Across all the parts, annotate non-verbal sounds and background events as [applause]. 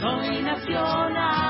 Soy nacional.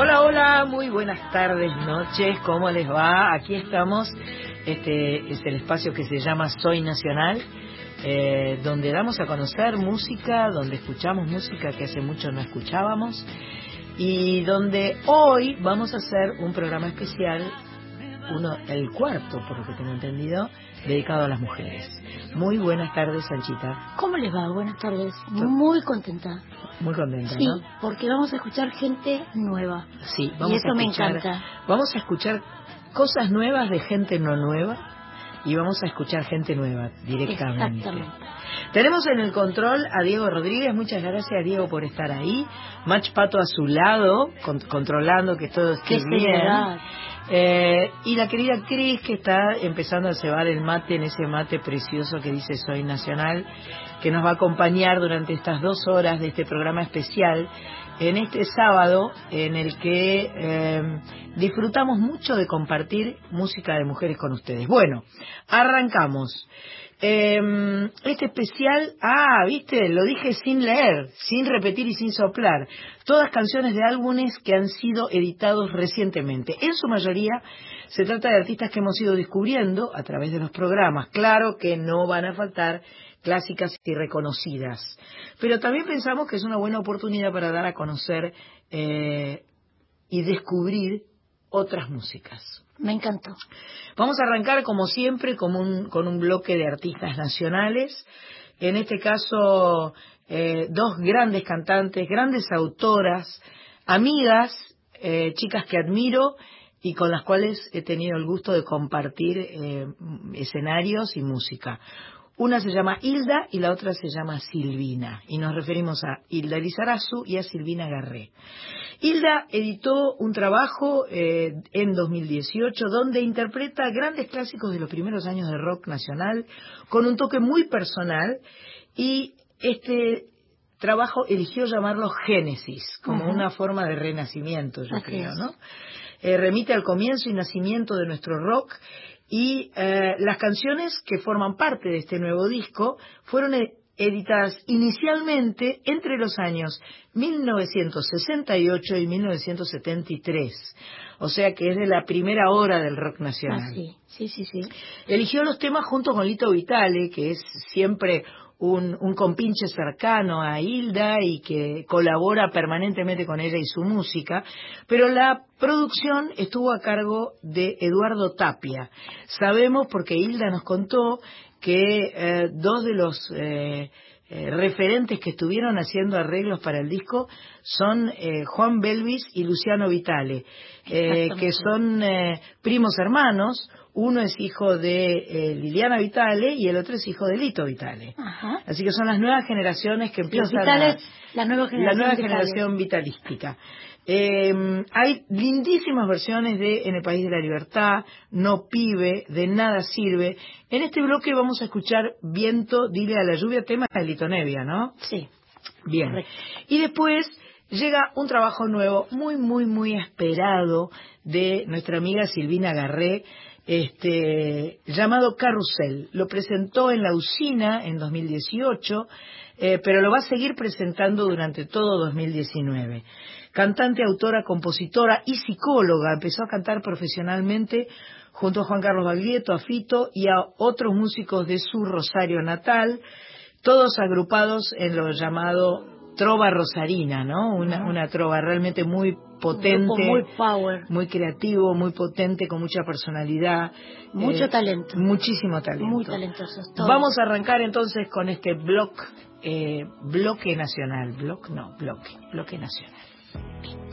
Hola, hola, muy buenas tardes, noches, ¿cómo les va? Aquí estamos, este es el espacio que se llama Soy Nacional, eh, donde damos a conocer música, donde escuchamos música que hace mucho no escuchábamos y donde hoy vamos a hacer un programa especial, uno, el cuarto, por lo que tengo entendido, dedicado a las mujeres. Muy buenas tardes, Sanchita. ¿Cómo les va? Buenas tardes. Muy contenta. Muy contenta, Sí, ¿no? porque vamos a escuchar gente nueva. Sí, vamos y eso a me escuchar, encanta. Vamos a escuchar cosas nuevas de gente no nueva y vamos a escuchar gente nueva directamente. Exactamente. Tenemos en el control a Diego Rodríguez, muchas gracias Diego por estar ahí. Mach Pato a su lado, con- controlando que todo esté Qué bien. seriedad. Eh, y la querida Cris que está empezando a cebar el mate en ese mate precioso que dice Soy Nacional, que nos va a acompañar durante estas dos horas de este programa especial, en este sábado en el que eh, disfrutamos mucho de compartir música de mujeres con ustedes. Bueno, arrancamos. Eh, este especial, ah, viste, lo dije sin leer, sin repetir y sin soplar. Todas canciones de álbumes que han sido editados recientemente. En su mayoría se trata de artistas que hemos ido descubriendo a través de los programas. Claro que no van a faltar clásicas y reconocidas. Pero también pensamos que es una buena oportunidad para dar a conocer eh, y descubrir otras músicas. Me encantó. Vamos a arrancar, como siempre, con un, con un bloque de artistas nacionales. En este caso, eh, dos grandes cantantes, grandes autoras, amigas, eh, chicas que admiro y con las cuales he tenido el gusto de compartir eh, escenarios y música. Una se llama Hilda y la otra se llama Silvina. Y nos referimos a Hilda Lizarazu y a Silvina Garré. Hilda editó un trabajo eh, en 2018 donde interpreta grandes clásicos de los primeros años de rock nacional con un toque muy personal y este trabajo eligió llamarlo Génesis como una forma de renacimiento, yo Así creo. ¿no? Eh, remite al comienzo y nacimiento de nuestro rock y eh, las canciones que forman parte de este nuevo disco fueron e- editadas inicialmente entre los años 1968 y 1973, o sea que es de la primera hora del rock nacional. Ah, sí, sí, sí, sí. Eligió los temas junto con Lito Vitale, que es siempre un, un compinche cercano a Hilda y que colabora permanentemente con ella y su música, pero la producción estuvo a cargo de Eduardo Tapia. Sabemos porque Hilda nos contó que eh, dos de los eh, eh, referentes que estuvieron haciendo arreglos para el disco son Juan Belvis y Luciano Vitale, que son primos hermanos. Uno es hijo de eh, Liliana Vitale y el otro es hijo de Lito Vitale. Ajá. Así que son las nuevas generaciones que empiezan vitales, a, la nueva la generación. nueva generación vitalística. Eh, hay lindísimas versiones de En el País de la Libertad, No Pibe, De Nada Sirve. En este bloque vamos a escuchar Viento, Dile a la Lluvia, tema de Lito Nevia, ¿no? Sí. Bien. Correcto. Y después llega un trabajo nuevo, muy, muy, muy esperado de nuestra amiga Silvina Garré, este, llamado Carrusel. Lo presentó en la usina en 2018, eh, pero lo va a seguir presentando durante todo 2019. Cantante, autora, compositora y psicóloga, empezó a cantar profesionalmente junto a Juan Carlos Baglietto, a Fito y a otros músicos de su Rosario natal, todos agrupados en lo llamado trova rosarina, ¿no? Una, una trova realmente muy potente, grupo muy power. muy creativo, muy potente, con mucha personalidad. Mucho eh, talento. Muchísimo talento. Muy talentosos. todos. Vamos a arrancar entonces con este bloque, eh, bloque nacional, bloque no, bloque, bloque nacional.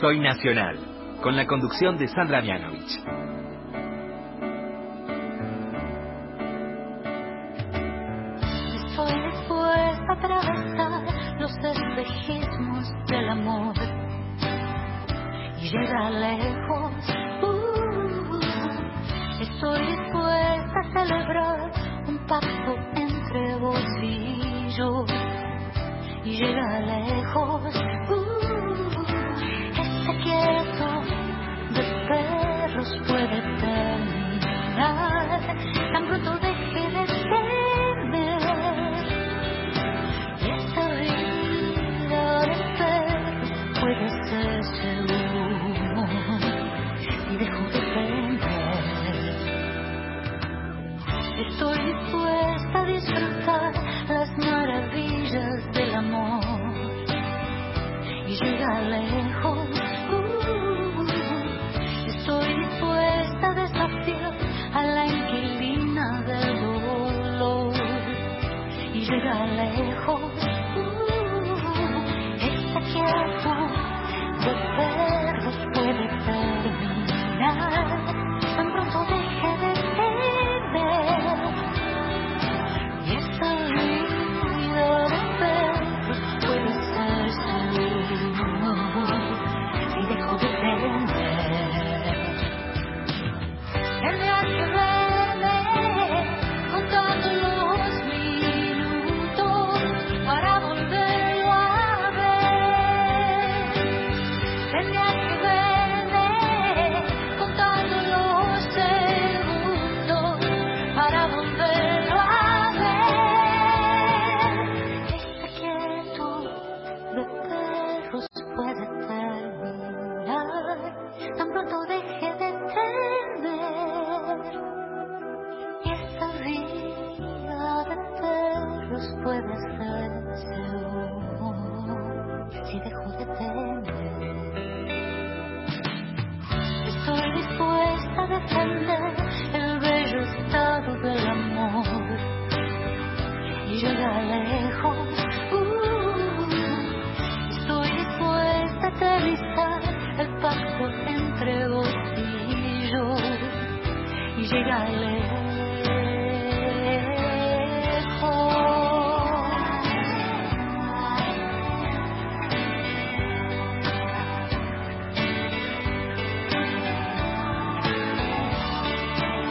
Soy Nacional, con la conducción de Sandra Mianovich.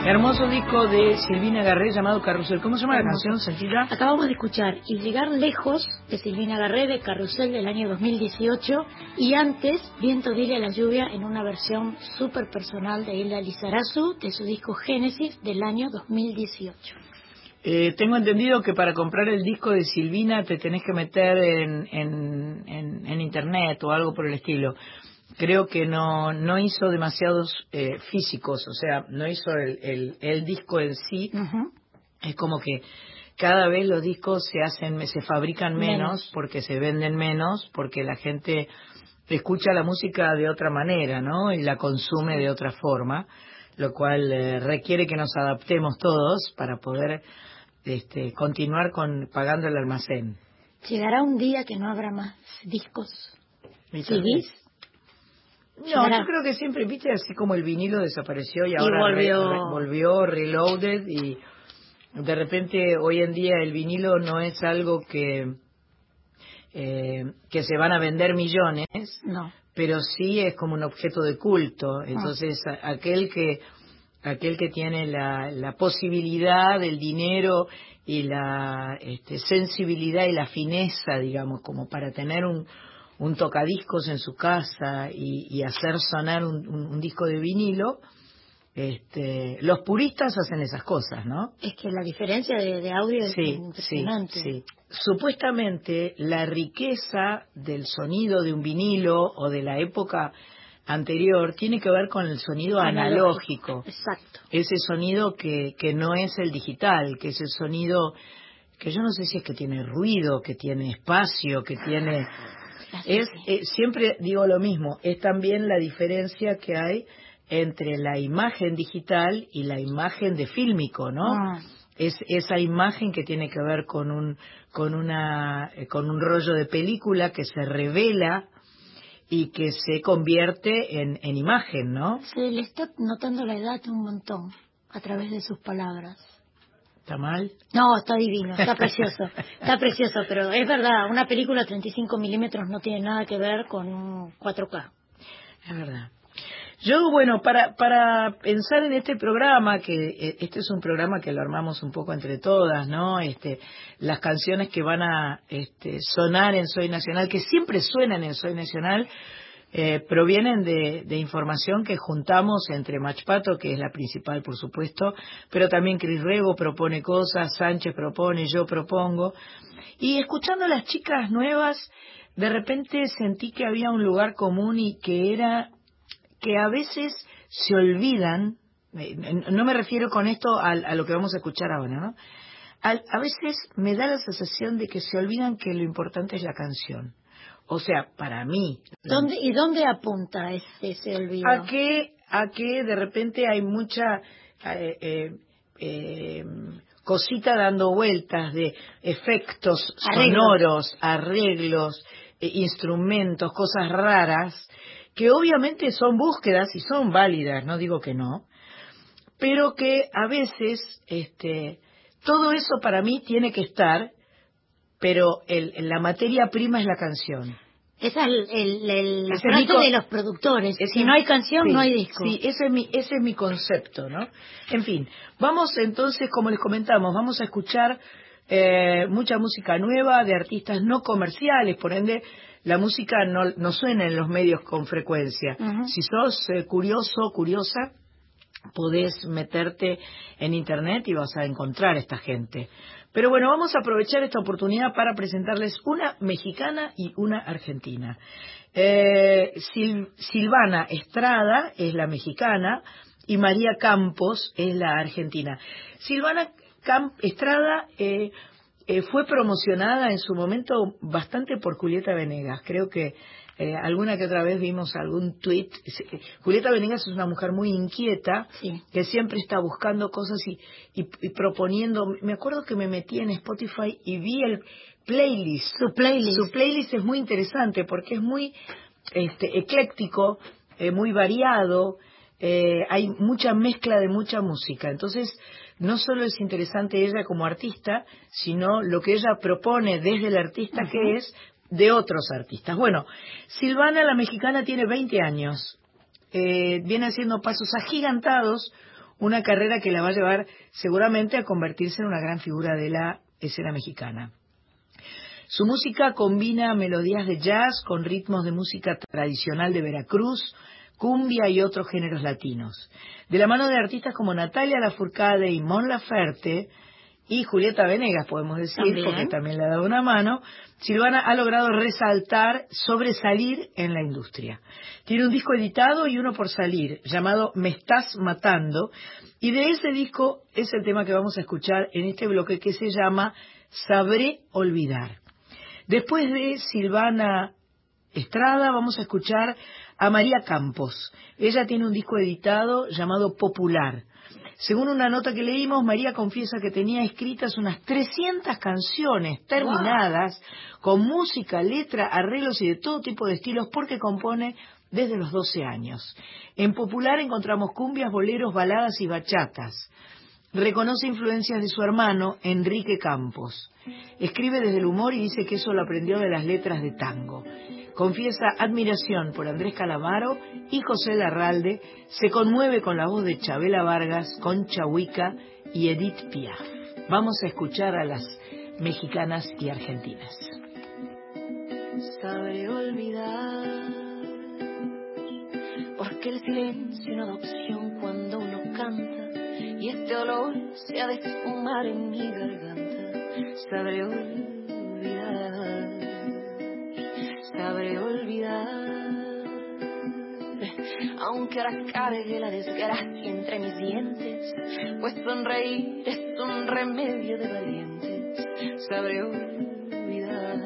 Hermoso disco de Silvina Garré llamado Carrusel. ¿Cómo se llama la canción, Santita? Acabamos de escuchar Y llegar lejos de Silvina Garré de Carrusel del año 2018 y antes Viento dile a la lluvia en una versión súper personal de Hilda Lizarazu de su disco Génesis del año 2018. Eh, tengo entendido que para comprar el disco de Silvina te tenés que meter en, en, en- en internet o algo por el estilo. Creo que no, no hizo demasiados eh, físicos, o sea, no hizo el, el, el disco en sí. Es como que cada vez los discos se hacen, se fabrican menos, Menos. porque se venden menos, porque la gente escucha la música de otra manera, ¿no? Y la consume de otra forma, lo cual eh, requiere que nos adaptemos todos para poder este, continuar con pagando el almacén. Llegará un día que no habrá más discos. ¿CDs? No, yo creo que siempre, viste, así como el vinilo desapareció y ahora volvió. re- re- volvió reloaded y de repente hoy en día el vinilo no es algo que eh, que se van a vender millones, No. pero sí es como un objeto de culto. Entonces, a- aquel que aquel que tiene la, la posibilidad, el dinero y la este, sensibilidad y la fineza, digamos, como para tener un, un tocadiscos en su casa y, y hacer sonar un, un- un disco de vinilo, este, los puristas hacen esas cosas, ¿no? Es que la diferencia de, de audio es Sí, impresionante. sí. Supuestamente la riqueza del sonido de un vinilo o de la época anterior tiene que ver con el sonido analógico, Exacto. ese sonido que, que no es el digital, que es el sonido que yo no sé si es que tiene ruido, que tiene espacio, que tiene... Es, eh, siempre digo lo mismo, es también la diferencia que hay entre la imagen digital y la imagen de fílmico, ¿no? Ah. es esa imagen que tiene que ver con un con una eh, con un rollo de película que se revela y que se convierte en, en imagen, ¿no? Se le está notando la edad un montón a través de sus palabras. ¿Está mal? No, está divino, está precioso, está precioso, pero es verdad, una película 35 milímetros no tiene nada que ver con un 4K. Es verdad. Yo, bueno, para, para pensar en este programa, que eh, este es un programa que lo armamos un poco entre todas, ¿no? Este, las canciones que van a este, sonar en Soy Nacional, que siempre suenan en Soy Nacional, eh, provienen de, de información que juntamos entre Machpato, que es la principal, por supuesto, pero también Cris Rego propone cosas, Sánchez propone, yo propongo. Y escuchando a las chicas nuevas, de repente sentí que había un lugar común y que era que a veces se olvidan, no me refiero con esto a, a lo que vamos a escuchar ahora, a veces me da la sensación de que se olvidan que lo importante es la canción. O sea, para mí, ¿Dónde, ¿Y dónde apunta ese, ese olvido? a que a que de repente hay mucha eh, eh, eh, cosita dando vueltas de efectos Arreglos. sonoros, arreglos, eh, instrumentos, cosas raras que obviamente son búsquedas y son válidas, no digo que no, pero que a veces este todo eso para mí tiene que estar, pero el, la materia prima es la canción. Esa es el, el- el- la es mi frase co- de los productores. Ese- si no hay canción, sí, no hay disco. Sí, ese es, mi, ese es mi concepto, ¿no? En fin, vamos entonces, como les comentamos, vamos a escuchar eh, mucha música nueva de artistas no comerciales, por ende, la música no, no suena en los medios con frecuencia. Si sos eh, curioso, curiosa, podés meterte en internet y vas a encontrar esta gente. Pero bueno, vamos a aprovechar esta oportunidad para presentarles una mexicana y una argentina. Eh, Sil- Silvana Estrada es la mexicana y María Campos es la argentina. Silvana Estrada eh, eh, fue promocionada en su momento bastante por Julieta Venegas. Creo que eh, alguna que otra vez vimos algún tweet. Julieta Venegas es una mujer muy inquieta Sí. que siempre está buscando cosas y, y- y proponiendo. Me acuerdo que me metí en Spotify y vi el playlist. Su playlist. Su playlist es muy interesante porque es muy este, ecléctico, eh, muy variado, eh, hay mucha mezcla de mucha música. Entonces, no solo es interesante ella como artista, sino lo que ella propone desde el artista que es de otros artistas. Bueno, Silvana, la mexicana, tiene 20 años. Eh, viene haciendo pasos agigantados, una carrera que la va a llevar seguramente a convertirse en una gran figura de la escena mexicana. Su música combina melodías de jazz con ritmos de música tradicional de Veracruz, cumbia y otros géneros latinos. De la mano de artistas como Natalia Lafourcade y Mon Laferte y Julieta Venegas, podemos decir, También. porque también le ha dado una mano, Silvana ha logrado resaltar, sobresalir en la industria. Tiene un disco editado y uno por salir, llamado Me Estás Matando, y de ese disco es el tema que vamos a escuchar en este bloque que se llama Sabré Olvidar. Después de Silvana Estrada vamos a escuchar a María Campos. Ella tiene un disco editado llamado Popular. Según una nota que leímos, María confiesa que tenía escritas unas 300 canciones terminadas con música, letra, arreglos y de todo tipo de estilos porque compone desde los 12 años. En popular encontramos cumbias, boleros, baladas y bachatas. Reconoce influencias de su hermano, Enrique Campos. Escribe desde el humor y dice que eso lo aprendió de las letras de tango. Confiesa admiración por Andrés Calamaro y José Larralde. Se conmueve con la voz de Chabela Vargas, Concha Huica y Edith Piaf. Vamos a escuchar a las mexicanas y argentinas. Sabré olvidar, porque el silencio no da opción cuando uno canta y este olor se ha de esfumar en mi garganta. Sabré olvidar, sabré olvidar, aunque ahora cargue la desgracia entre mis dientes, pues sonreír es un remedio de valientes. Sabré olvidar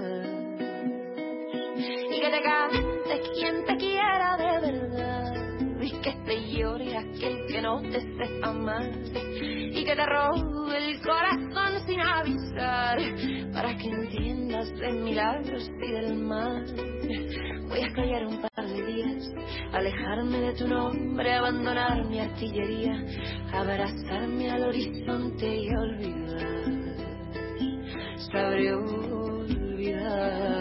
y que te cante quien te y que te llore aquel que no te sepa amar y que te robe el corazón sin avisar para que entiendas de milagros y del mal. Voy a callar un par de días, alejarme de tu nombre, abandonar mi artillería, abrazarme al horizonte y olvidar. Sabré olvidar.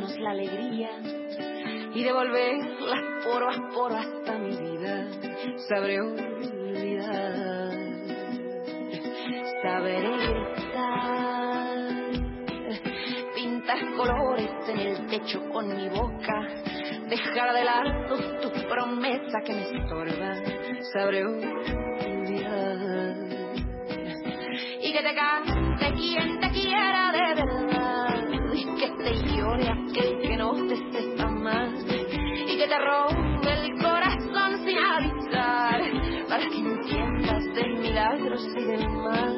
La alegría y devolverlas poro a hasta mi vida. Sabré olvidar, sabré gritar, pintar colores en el techo con mi boca, dejar de lado tu promesa que me estorba. Sabré olvidar y que te cante quien te quiera de verdad que te llore aquel que no te sepa más y que te robe el corazón sin avisar para que entiendas de milagros y del mal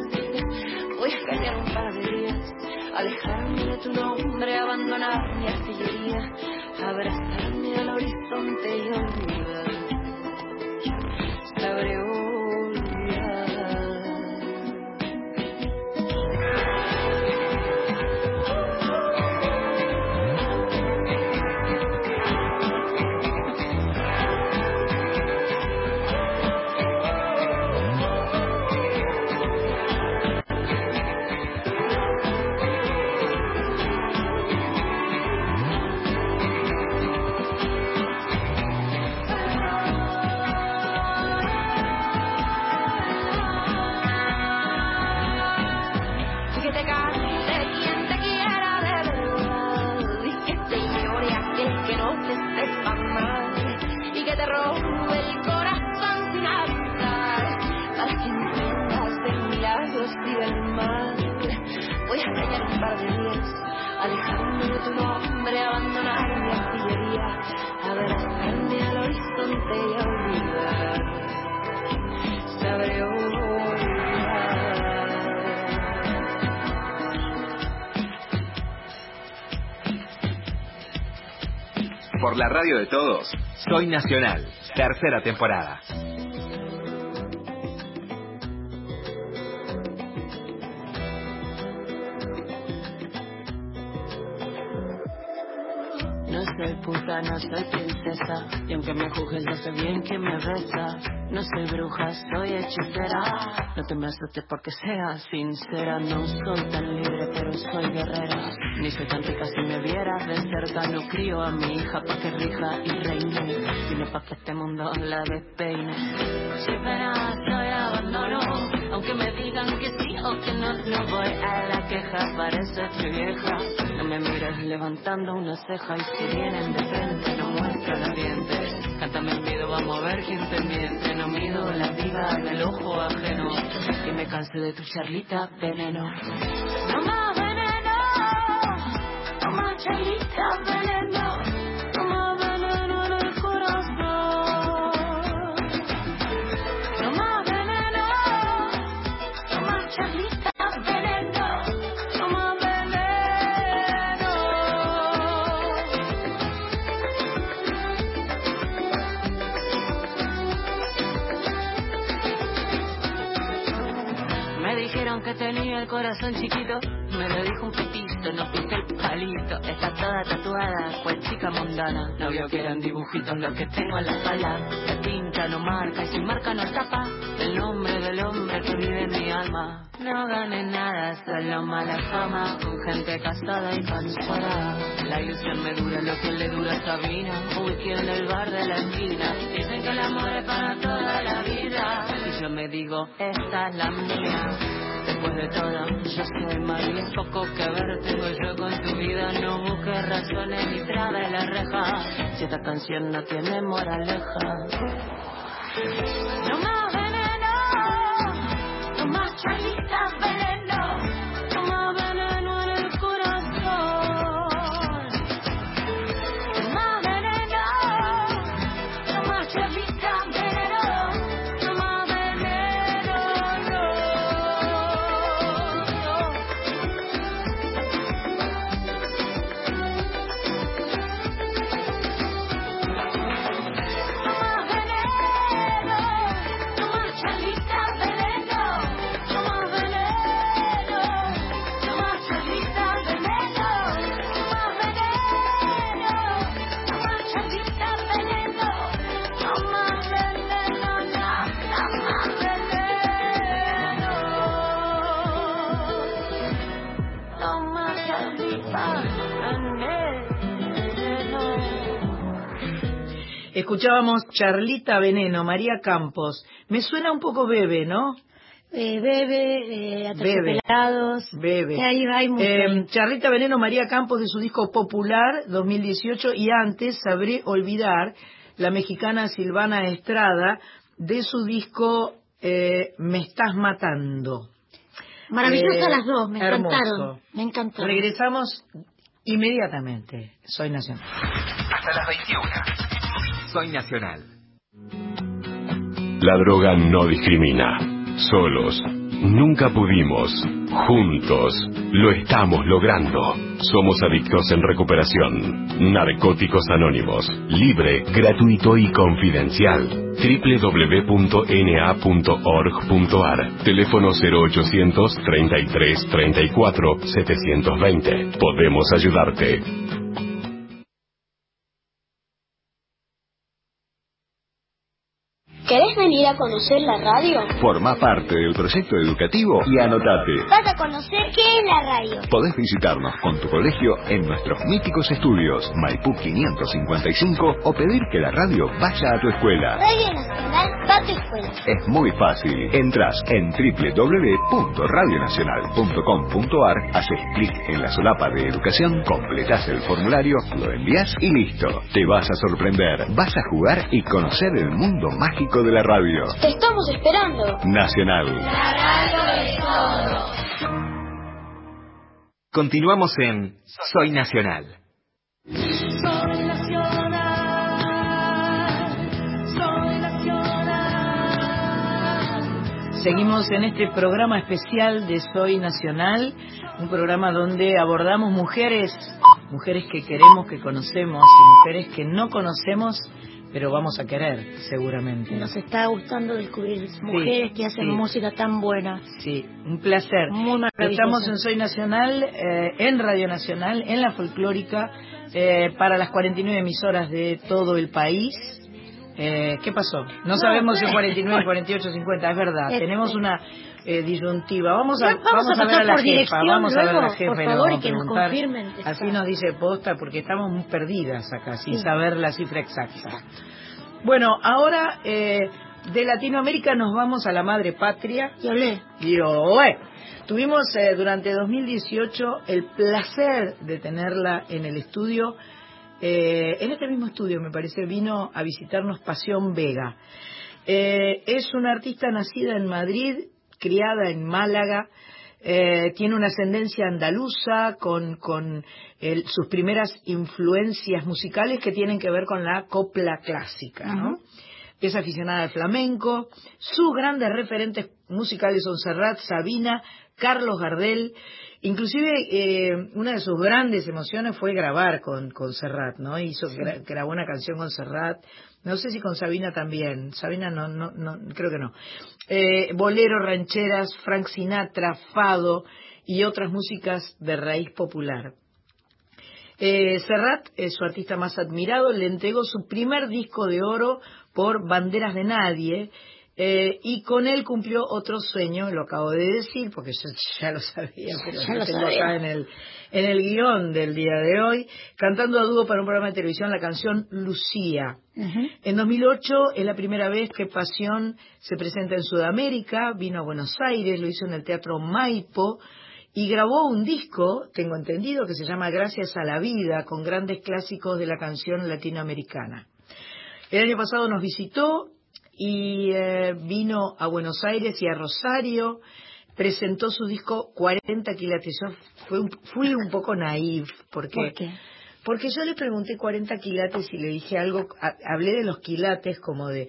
voy a callar un par de días alejarme de tu nombre abandonar mi artillería abrazarme al horizonte y olvidar La radio de todos, Soy Nacional, tercera temporada. No soy princesa. Y aunque me juzgues, no sé bien quién me besa. No soy bruja, soy hechicera. No te me asustes porque sea sincera. No soy tan libre, pero soy guerrera. Ni soy tan rica si me vieras de cerca. No crío a mi hija pa' que rija y reine. Sino pa' que este mundo la despeine. Soy pena, soy abandono. Aunque me digan que sí que no, no voy a la queja, parece vieja. No me mires levantando una ceja y si vienen de frente no muestra la diente. Cántame el miedo, vamos a ver quién te miente. No mido la vida del ojo ajeno y me cansé de tu charlita veneno. No más veneno, no más charlita veneno. Tenía el corazón chiquito, me lo dijo un pitito, no pisé el palito. Está toda tatuada, cual chica mundana. No vio que eran dibujitos los que tengo en la espalda. La tinta no marca y sin marca no tapa el nombre del hombre que vive en mi alma. No gané nada, solo mala fama, con gente casada y cansada. La ilusión me dura lo que le dura a Sabina, whisky en el bar de la esquina. Dicen que el amor es para toda la vida, yo me digo, esta es la mía. Después de todo, yo soy María, poco que ver tengo yo con tu vida. No busques razones ni trabe la reja, si esta canción no tiene moraleja. No más veneno, no más charlita veneno, Escuchábamos Charlita Veneno, María Campos. Me suena un poco bebe, ¿no? Eh, bebe, eh, Bebe. aterciopelados. Bebe. Eh, hay Eh, ahí. Charlita Veneno, María Campos de su disco Popular 2018 y antes Sabré Olvidar, la mexicana Silvana Estrada de su disco eh, Me Estás Matando. Maravillosas eh, las dos, me hermoso. encantaron. Me encantaron. Regresamos inmediatamente. Soy Nacional. Hasta las 21. Nacional. La droga no discrimina. Solos. Nunca pudimos. Juntos. Lo estamos logrando. Somos adictos en recuperación. Narcóticos Anónimos. Libre, gratuito y confidencial. www.na.org.ar Teléfono 0800 33 34 720. Podemos ayudarte. ¿Querés venir a conocer la radio? Forma parte del proyecto educativo y anotate. Vas a conocer qué es la radio. Podés visitarnos con tu colegio en nuestros míticos estudios Maipú 555 o pedir que la radio vaya a tu escuela. Radio Nacional va a tu escuela. Es muy fácil. Entrás en www.radionacional.com.ar, haces clic en la solapa de educación, completás el formulario, lo envías y listo. Te vas a sorprender, vas a jugar y conocer el mundo mágico de la radio. Te estamos esperando. Nacional. Continuamos en Soy Nacional. Soy nacional, Seguimos en este programa especial de Soy Nacional, un programa donde abordamos mujeres, mujeres que queremos, que conocemos y mujeres que no conocemos, pero vamos a querer seguramente. Nos está gustando descubrir mujeres que hacen sí. música tan buena. Sí, un placer. Muy. Estamos en Soy Nacional, eh, en Radio Nacional, en la folclórica, eh, para las 49 emisoras de todo el país. Eh, ¿Qué pasó? No, sabemos si 49, 48, 50, es verdad. Este. Tenemos una eh, disyuntiva. Vamos a, Vamos a vamos a ver a la jefa. Vamos a ver a la jefa por favor, vamos y que a nos confirmen. Así nos dice posta porque estamos muy perdidas acá, sin Sí. saber la cifra exacta. Bueno, ahora eh, de Latinoamérica nos vamos a la madre patria. Y olé. Y olé. Tuvimos eh, durante 2018 el placer de tenerla en el estudio. Eh, en este mismo estudio, me parece, vino a visitarnos Pasión Vega. Eh, es una artista nacida en Madrid, criada en Málaga, eh, tiene una ascendencia andaluza con, con el, sus primeras influencias musicales que tienen que ver con la copla clásica, ¿no? Es aficionada al flamenco, sus grandes referentes musicales son Serrat, Sabina, Carlos Gardel, inclusive eh, una de sus grandes emociones fue grabar con, con Serrat, ¿no? Hizo, gra- grabó una canción con Serrat, no sé si con Sabina también, Sabina no, no, no creo que no. Eh, bolero, rancheras, Frank Sinatra, Fado y otras músicas de raíz popular. Eh, Serrat, su artista más admirado, le entregó su primer disco de oro por Banderas de Nadie eh, y con él cumplió otro sueño, lo acabo de decir porque yo [laughs] ya lo sabía, pero Ya lo tengo sabía. acá en el, en el guion del día de hoy, cantando a dúo para un programa de televisión la canción Lucía. En 2008 es la primera vez que Pasión se presenta en Sudamérica, vino a Buenos Aires, lo hizo en el Teatro Maipo y grabó un disco, tengo entendido, que se llama Gracias a la Vida, con grandes clásicos de la canción latinoamericana. El año pasado nos visitó y eh, vino a Buenos Aires y a Rosario, presentó su disco 40 quilates. Yo fui un, fui un poco naif, porque ¿Por qué? porque yo le pregunté 40 quilates y le dije algo, ha- hablé de los quilates como de,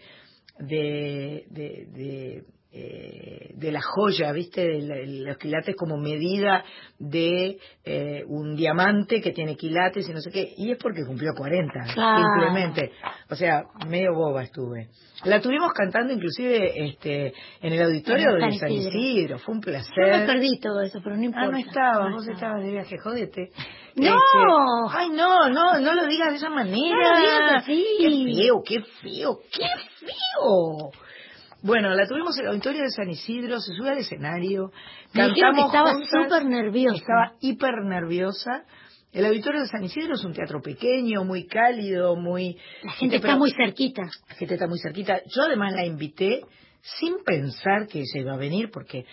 de, de, de, eh, de la joya, ¿viste? De la- los quilates como medida de eh, un diamante que tiene quilates y no sé qué. Y es porque cumplió 40, Claro. simplemente. O sea, medio boba estuve. La tuvimos cantando inclusive este en el auditorio de San Isidro. Isidro. Fue un Yo me placer. perdí todo eso, pero no importa. Ah, no estaba, No vos estaba. estabas de viaje, jodete. [laughs] ¡No! Este, ay, no, no, no lo digas de esa manera. No lo digas así. Qué feo, qué feo, qué feo. Bueno, la tuvimos en el auditorio de San Isidro, se sube al escenario, Me cantamos estaba súper nerviosa. Estaba hiper nerviosa. El auditorio de San Isidro es un teatro pequeño, muy cálido, muy... La gente está muy cerquita. la gente está muy cerquita. Yo además la invité sin pensar que ella iba a venir, porque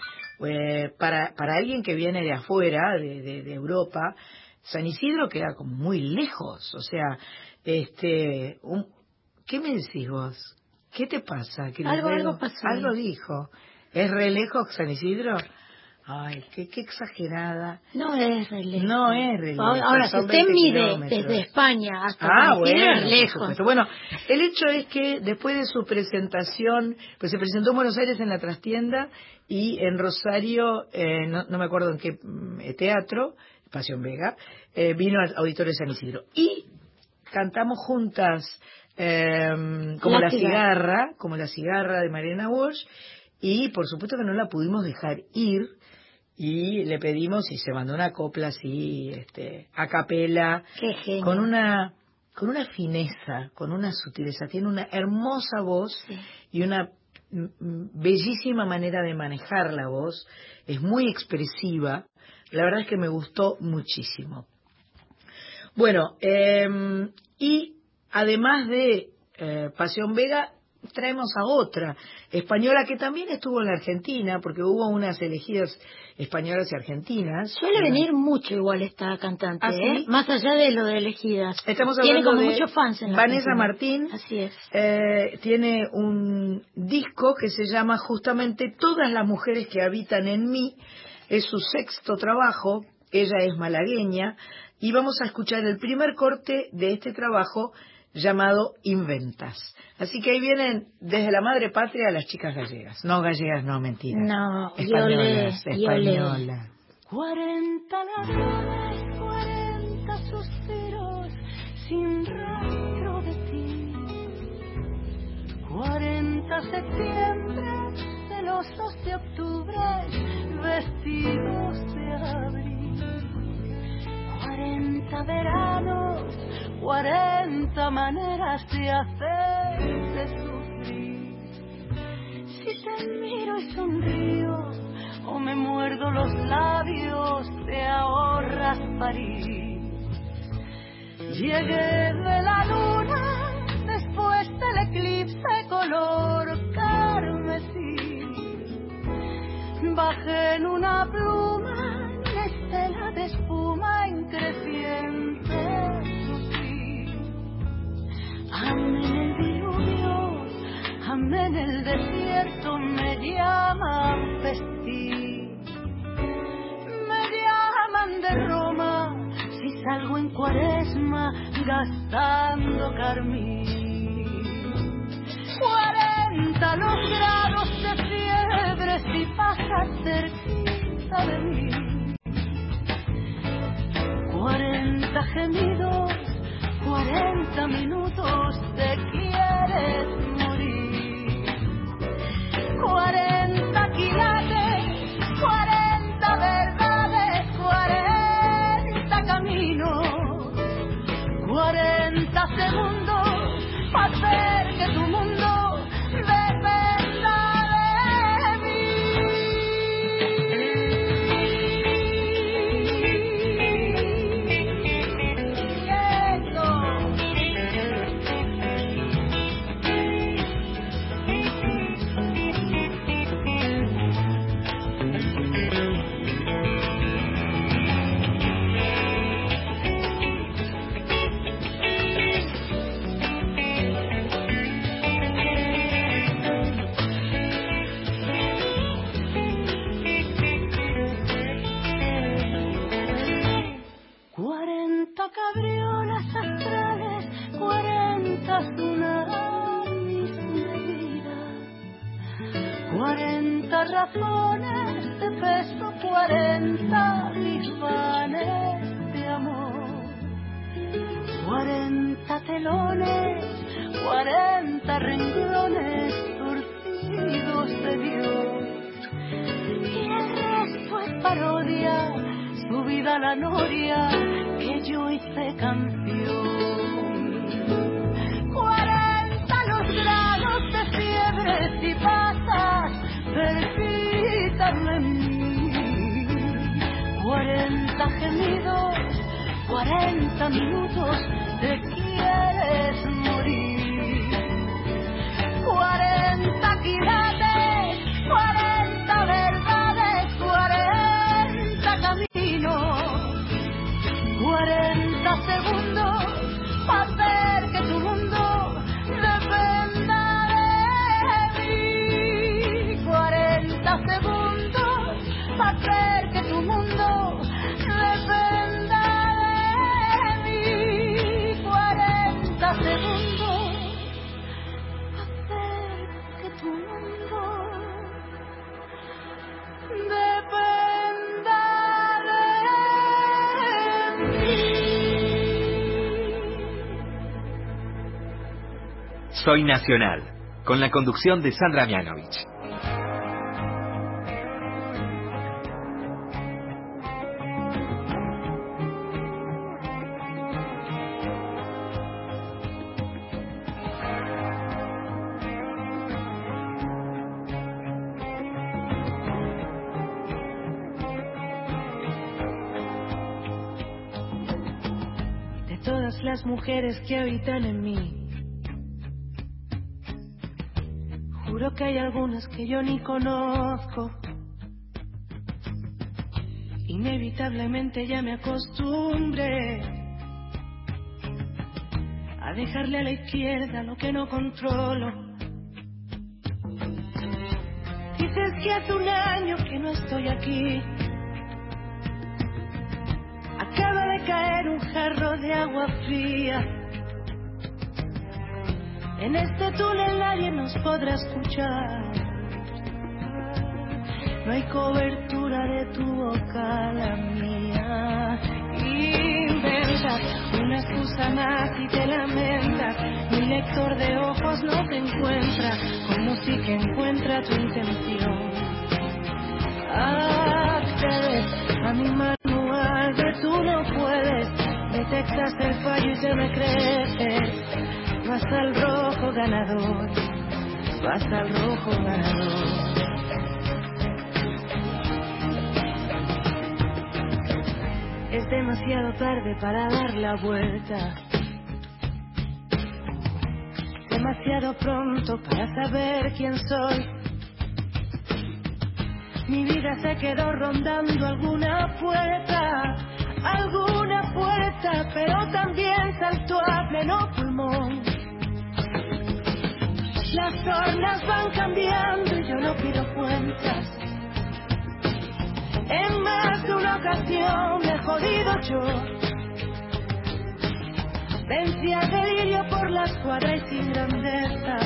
eh, para, para alguien que viene de afuera, de, de- de Europa, San Isidro queda como muy lejos. O sea, este, un- ¿qué me decís vos? ¿Qué te pasa? querido? Algo- algo pasó. Algo dijo. ¿Es re lejos San Isidro? Ay, qué, qué exagerada. No es re lejos. No es re lejos, Ahora, si usted 20 mide kilómetros. desde España hasta Ah, San Isidro, bueno, es lejos. Bueno, el hecho es que después de su presentación, pues se presentó en Buenos Aires en la trastienda y en Rosario, eh, no, no me acuerdo en qué mm, eh, teatro, Pasión Vega, eh, vino al Auditorio de San Isidro. Y cantamos juntas eh, como La La, cigarra. como La cigarra de Mariana Walsh, y por supuesto que no la pudimos dejar ir, y le pedimos y se mandó una copla así, este, a capela, con una con una fineza, con una sutileza, tiene una hermosa voz Sí. y una bellísima manera de manejar la voz, es muy expresiva, la verdad es que me gustó muchísimo. Bueno, eh, y además de eh, Pasión Vega, traemos a otra española que también estuvo en la Argentina, porque hubo unas elegidas españolas y argentinas. Suele venir mucho igual esta cantante, ¿Ah, ¿eh? Más allá de lo de elegidas. Estamos Tiene hablando como de muchos fans en la Vanessa Argentina. Martín. Así es. Eh, tiene un disco que se llama justamente Todas las mujeres que habitan en mí. Es su sexto trabajo. Ella es malagueña. Y vamos a escuchar el primer corte de este trabajo llamado Inventas. Así que ahí vienen desde la madre patria las chicas gallegas. No gallegas, no, mentira. No, Españolas, y olé. españolas. Cuarenta ladrones, cuarenta suspiros sin rastro de ti. Cuarenta septiembre de los dos de octubre vestidos de abril. 40 veranos, 40 maneras de hacerte sufrir. Si te miro y sonrío, o me muerdo los labios, te ahorras parir. Llegué de la luna después del eclipse color carmesí. Bajé en una pluma de espuma increciente. Amén el diluvio, amén el desierto, me llaman vestir. Me llaman de Roma, si salgo en cuaresma, gastando carmín. Cuarenta los grados de fiebre si pasas cerquita de mí. 40 gemidos, 40 minutos te quieres morir. Soy Nacional, con la conducción de Sandra Mianovich. de todas las mujeres que habitan en que hay algunas que yo ni conozco. Inevitablemente ya me acostumbré a dejarle a la izquierda lo que no controlo. Dices que hace un año que no estoy aquí. Acaba de caer un jarro de agua fría. En este túnel nadie nos podrá escuchar. No hay cobertura de tu boca, la mía. Inventas una excusa más y te lamentas. Mi lector de ojos no te encuentra, como si que encuentra tu intención. Accedes a mi manual de tú no puedes. Detectas el fallo y te me crees. Vas al rojo ganador. Vas al rojo ganador. Es demasiado tarde para dar la vuelta. Demasiado pronto para saber quién soy. Mi vida se quedó rondando alguna puerta, alguna puerta, pero también saltó a pleno pulmón. Las tornas van cambiando y yo no pido cuentas. En más de una ocasión me he jodido yo. Vencí al delirio por las cuadras y sin grandeza.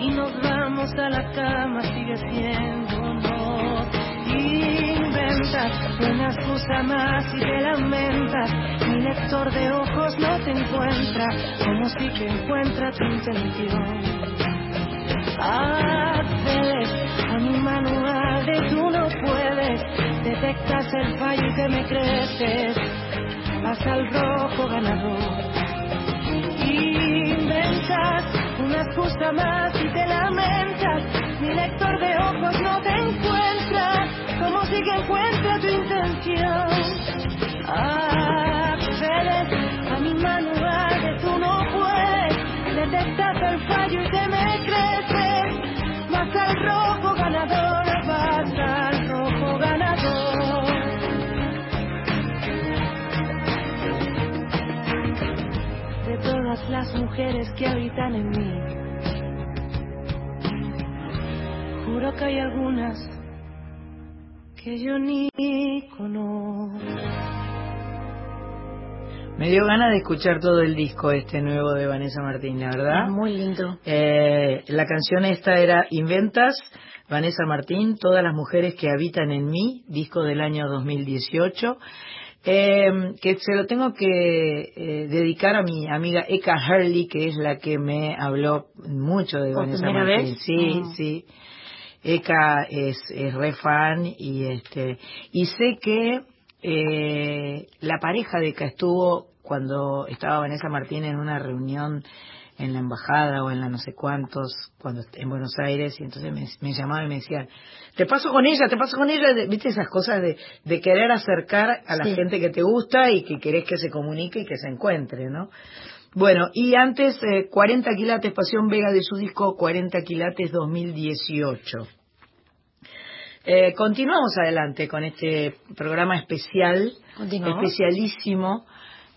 Y nos vamos a la cama, sigue siendo no. Inventas una excusa más y te lamentas. Mi lector de ojos no te encuentra, como si te encuentra tu intención. Accedes a mi manual de tú no puedes, detectas el fallo y te me creces vas al rojo ganador. Inventas una excusa más y te lamentas. Mi lector de ojos no te encuentra, como si que encuentra tu intención. Accedes a mi manual de tú no puedes, detectas el fallo y te me creces. Vas al rojo todas las mujeres que habitan en mí. Juro que hay algunas que yo ni conozco. Me dio ganas de escuchar todo el disco este nuevo de Vanessa Martín, la verdad. Muy lindo. Eh, la canción esta era Inventas, Vanessa Martín, Todas las mujeres que habitan en mí, disco del año 2018. Eh, que se lo tengo que eh, dedicar a mi amiga Eka Hurley, que es la que me habló mucho de ¿Por Vanessa primera Martín. vez? Sí, Ah. sí. Eka es, es re fan y este y sé que eh, la pareja de Eka estuvo cuando estaba Vanessa Martín en una reunión en la embajada o en la no sé cuántos cuando en Buenos Aires y entonces me, me llamaban y me decían te paso con ella, te paso con ella, viste esas cosas de, de querer acercar a la Sí. gente que te gusta y que querés que se comunique y que se encuentre, ¿no? Bueno, y antes, eh, 40 quilates, Pasión Vega de su disco 40 quilates 2018. Eh, continuamos adelante con este programa especial, Continuamos. especialísimo,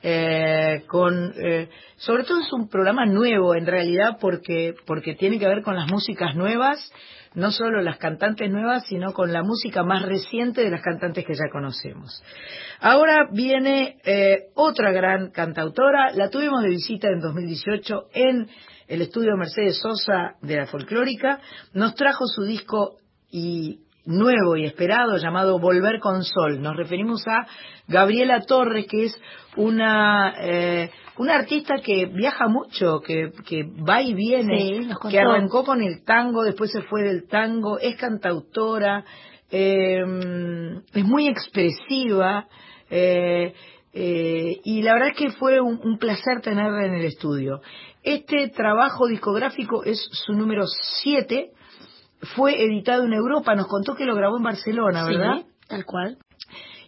eh, con, eh, sobre todo es un programa nuevo en realidad porque, porque tiene que ver con las músicas nuevas, no solo las cantantes nuevas, sino con la música más reciente de las cantantes que ya conocemos. Ahora viene eh, otra gran cantautora, la tuvimos de visita en 2018 en el estudio Mercedes Sosa de la Folclórica, nos trajo su disco y nuevo y esperado llamado Volver con Sol. Nos referimos a Gabriela Torres, que es una eh, una artista que viaja mucho, que, que va y viene, Sí, que arrancó con el tango, después se fue del tango, es cantautora, eh, es muy expresiva. eh, eh, y la verdad es que fue un, un placer tenerla en el estudio. Este trabajo discográfico es su número 7, fue editado en Europa, nos contó que lo grabó en Barcelona, Sí, ¿verdad? tal cual.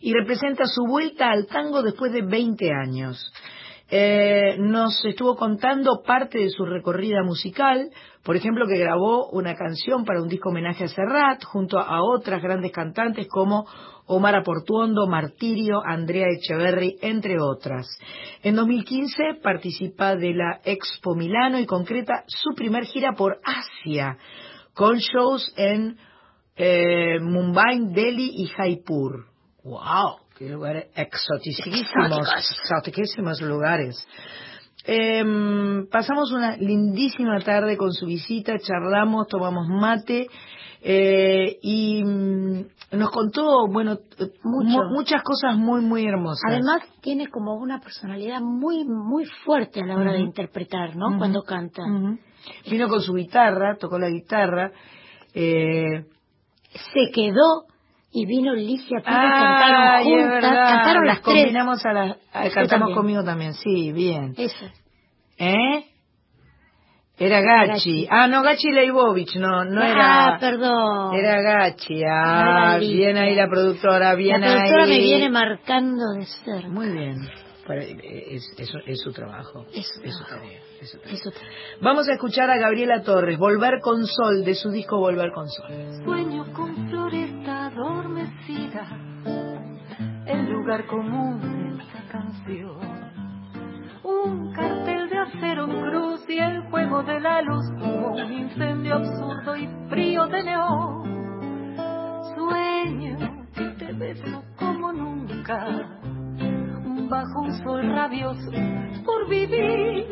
y representa su vuelta al tango después de 20 años. Eh, nos estuvo contando parte de su recorrida musical, por ejemplo que grabó una canción para un disco homenaje a Serrat junto a otras grandes cantantes como Omar Aportuondo, Martirio, Andrea Echeverry, entre otras. En 2015 participa de la Expo Milano y concreta su primer gira por Asia, con shows en eh, Mumbai, Delhi y Jaipur. ¡Wow! ¡Qué lugares exoticísimos! Exoticísimos lugares. Em, pasamos una lindísima tarde con su visita, charlamos, tomamos mate eh, y mm, nos contó, bueno, mu- muchas cosas muy, muy hermosas. Además tiene como una personalidad muy muy fuerte a la hora de interpretar, ¿no? Cuando canta. Vino con su guitarra, tocó la guitarra. Eh, Se quedó y vino Licia Pino, Ay, cantaron juntas, cantaron las tres. combinamos a las, a- cantamos también. conmigo también, sí, bien. Eso. ¿Eh? Era Gachi. Gachi. Ah, no, Gachi Leibovich, no, no era. Ah, perdón. Era Gachi. No Ah, era Alicia. bien ahí la productora, bien la productora ahí. me viene marcando de ser. Muy bien. Para- es, es- es su trabajo. Es su Es su trabajo. tarea, su Vamos a escuchar a Gabriela Torres, Volver con Sol, de su disco Volver con Sol. Sueño con floresta adormecida, el lugar común de esta canción. Un cartel de acero en cruz y el juego de la luz como un incendio absurdo y frío de neón. Sueño que te beso como nunca, bajo un sol rabioso por vivir.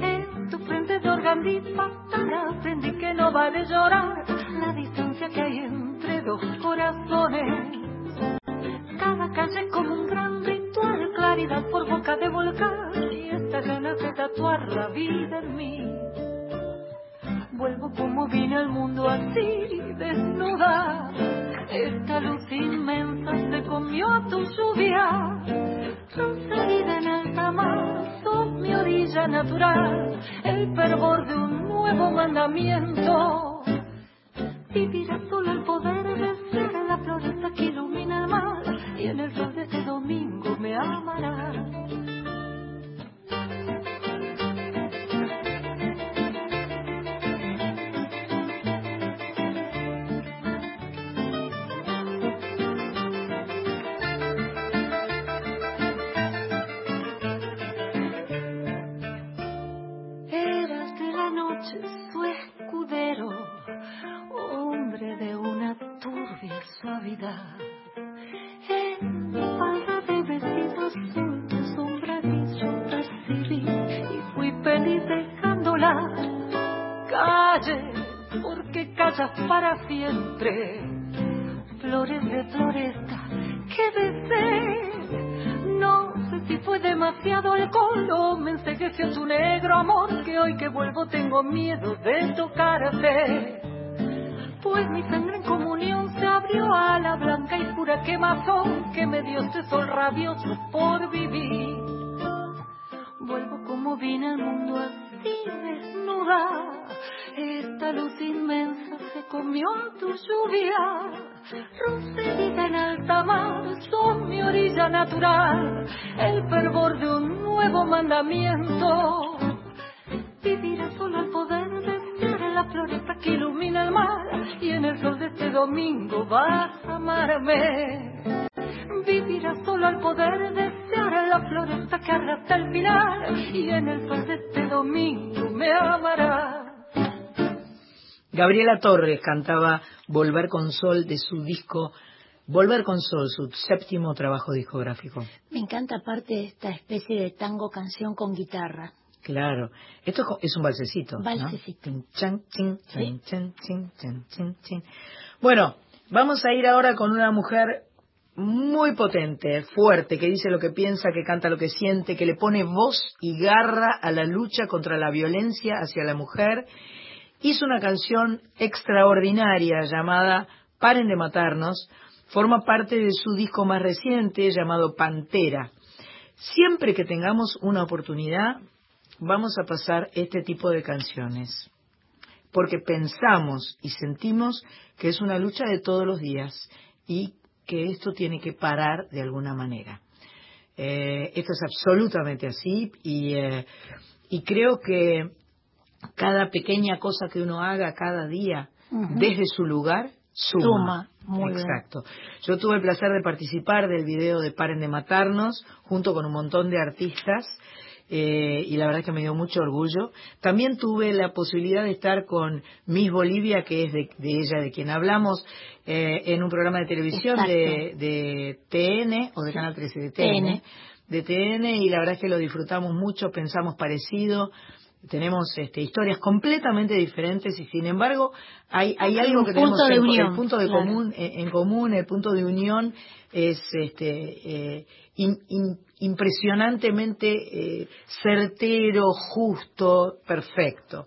En tu frente de organdita aprendí que no vale llorar la distancia que hay entre dos corazones. Cada calle como un gran ritual, claridad por boca de volcán y esta ganas de tatuar la vida en mí. Vuelvo como vine al mundo así, desnuda. Esta luz inmensa se comió a tu lluvia. Sucedida en alta mar, sos mi orilla natural, el fervor de un nuevo mandamiento. Vivirá solo el poder de ser la floresta que ilumina el mar, y en el sol de este domingo me amarás. Suavidad. Falda de vestido azul, tu sombra gris yo percibí y fui feliz dejándola. Calle, porque callas para siempre. Flores de floresta que besé. No sé si fue demasiado alcohol o me ensegueció tu negro amor que hoy que vuelvo tengo miedo de tocarte. Pues mi sangre en comunión se abrió a la blanca y pura quemazón que me dio este sol rabioso por vivir. Vuelvo como vine al mundo así desnuda. Esta luz inmensa se comió a tu lluvia. Roserita en alta mar, son mi orilla natural. El fervor de un nuevo mandamiento. Vivirá solo el poder de la floresta que ilumina el mar. Y en el sol de este domingo vas a amarme. Vivirá solo al poder desear la floresta que arrastra el final y en el sol de este domingo me amará. Gabriela Torres cantaba Volver con Sol de su disco Volver con Sol, su séptimo trabajo discográfico. Me encanta aparte esta especie de tango canción con guitarra. Claro. Esto es un balsecito. Balsecito. Bueno, vamos a ir ahora con una mujer muy potente, fuerte, que dice lo que piensa, que canta lo que siente, que le pone voz y garra a la lucha contra la violencia hacia la mujer. Hizo una canción extraordinaria llamada Paren de matarnos. Forma parte de su disco más reciente llamado Pantera. Siempre que tengamos una oportunidad, vamos a pasar este tipo de canciones. Porque pensamos y sentimos que es una lucha de todos los días y que esto tiene que parar de alguna manera. Eh, esto es absolutamente así y, eh, y creo que cada pequeña cosa que uno haga cada día desde su lugar suma. Suma, muy bien. Exacto. Yo tuve el placer de participar del video de Paren de Matarnos junto con un montón de artistas eh, y la verdad que me dio mucho orgullo. También tuve la posibilidad de estar con Miss Bolivia, que es de, de ella de quien hablamos, eh, en un programa de televisión de, de TN o de Canal 13 de TN, TN. de TN y la verdad es que lo disfrutamos mucho, pensamos parecido. Tenemos este, historias completamente diferentes y sin embargo hay, hay algo que tenemos punto de en, unión, el punto de claro. común en, en común, el punto de unión es este eh, in- in- impresionantemente eh, certero, justo, perfecto.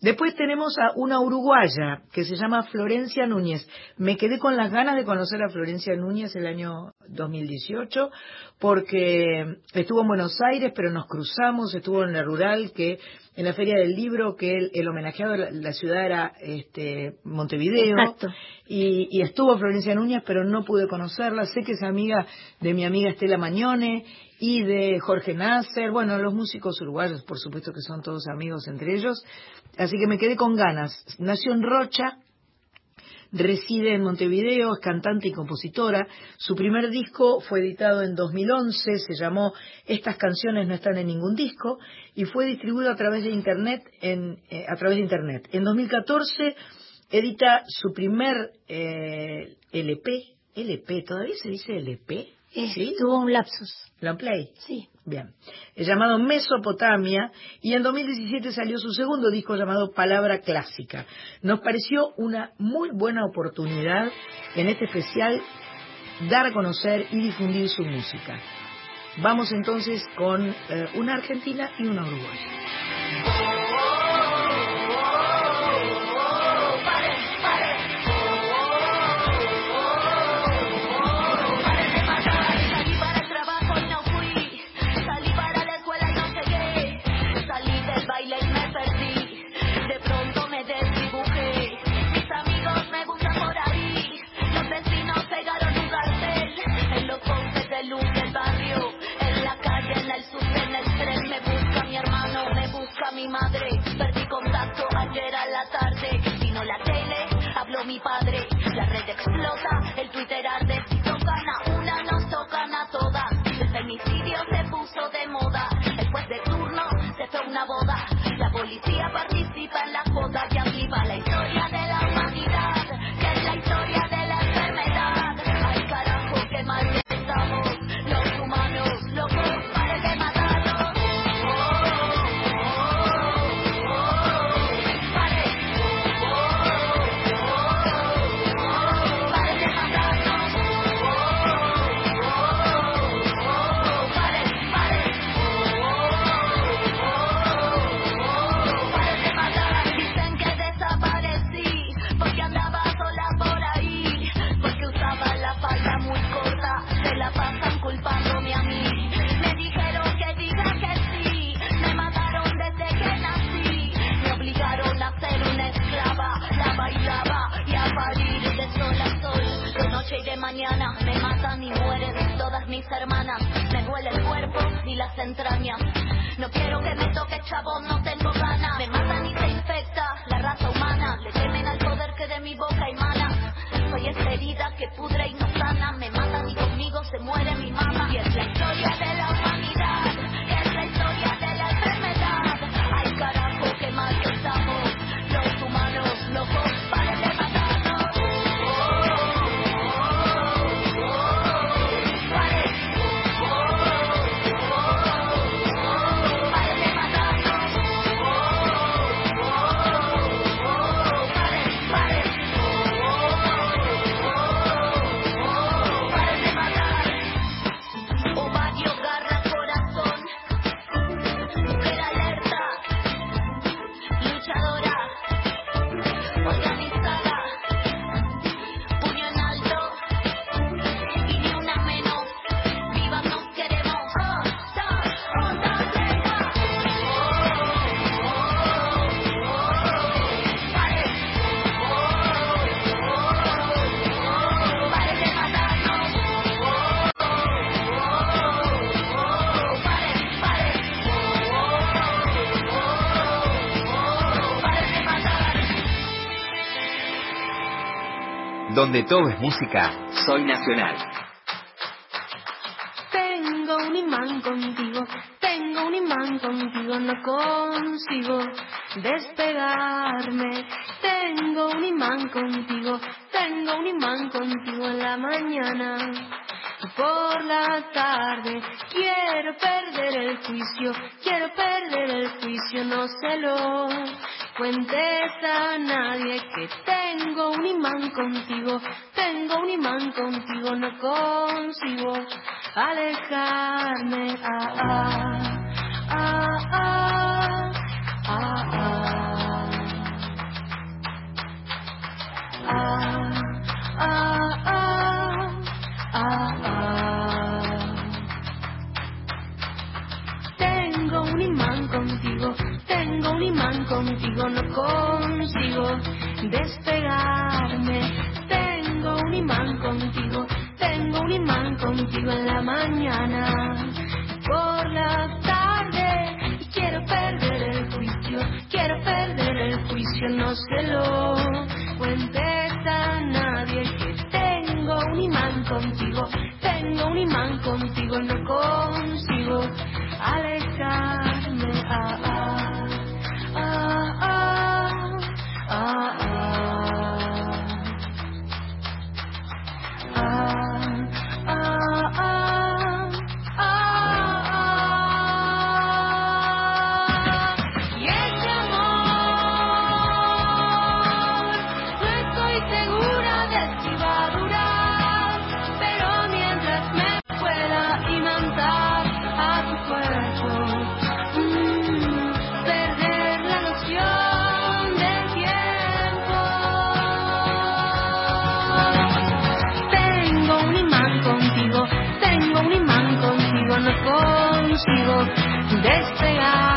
Después tenemos a una uruguaya que se llama Florencia Núñez. Me quedé con las ganas de conocer a Florencia Núñez el año 2018 porque estuvo en Buenos Aires, pero nos cruzamos, estuvo en la rural, que en la Feria del Libro, que el, el homenajeado de la, la, ciudad era este, Montevideo. Y, y, estuvo Florencia Núñez, pero no pude conocerla. Sé que es amiga de mi amiga Estela Mañone y de Jorge Nasser. Bueno, los músicos uruguayos, por supuesto que son todos amigos entre ellos. Así que me quedé con ganas. Nació en Rocha, reside en Montevideo, es cantante y compositora. Su primer disco fue editado en 2011, se llamó Estas canciones no están en ningún disco y fue distribuido a través de internet en, eh, a través de internet. En 2014 edita su primer eh, LP, LP, todavía se dice LP. Eh, ¿Sí? Tuvo un lapsus. ¿Long play? Sí. Bien. Es llamado Mesopotamia y en 2017 salió su segundo disco llamado Palabra Clásica. Nos pareció una muy buena oportunidad en este especial dar a conocer y difundir su música. Vamos entonces con eh, una argentina y una uruguaya. Mi madre. Perdí contacto ayer a la tarde. Si no la tele, habló mi padre. La red explota, el Twitter arde. Me matan y mueren todas mis hermanas, me duele el cuerpo y las entrañas. No quiero que me toque chabón, no tengo ganas. Me matan y se infecta la raza humana. Le temen al poder que de mi boca emana. Soy esta herida que pudre y no Donde todo es música, soy nacional. Tengo un imán contigo, tengo un imán contigo, no consigo despegarme. Tengo un imán contigo, tengo un imán contigo en la mañana. y Por la tarde quiero perder el juicio, quiero perder el juicio, no se lo cuentes a nadie que tengo un imán contigo, tengo un imán contigo, no consigo alejarme. Ah, ah, ah, ah, ah, ah, ah, ah, ah, ah. Tengo un imán contigo no consigo despegarme. Tengo un imán contigo, tengo un imán contigo en la mañana, por la tarde. Quiero perder el juicio, quiero perder el juicio, no se lo cuentes a nadie que tengo un imán contigo, tengo un imán contigo, no consigo alejarme. Ah, ah, estrellas.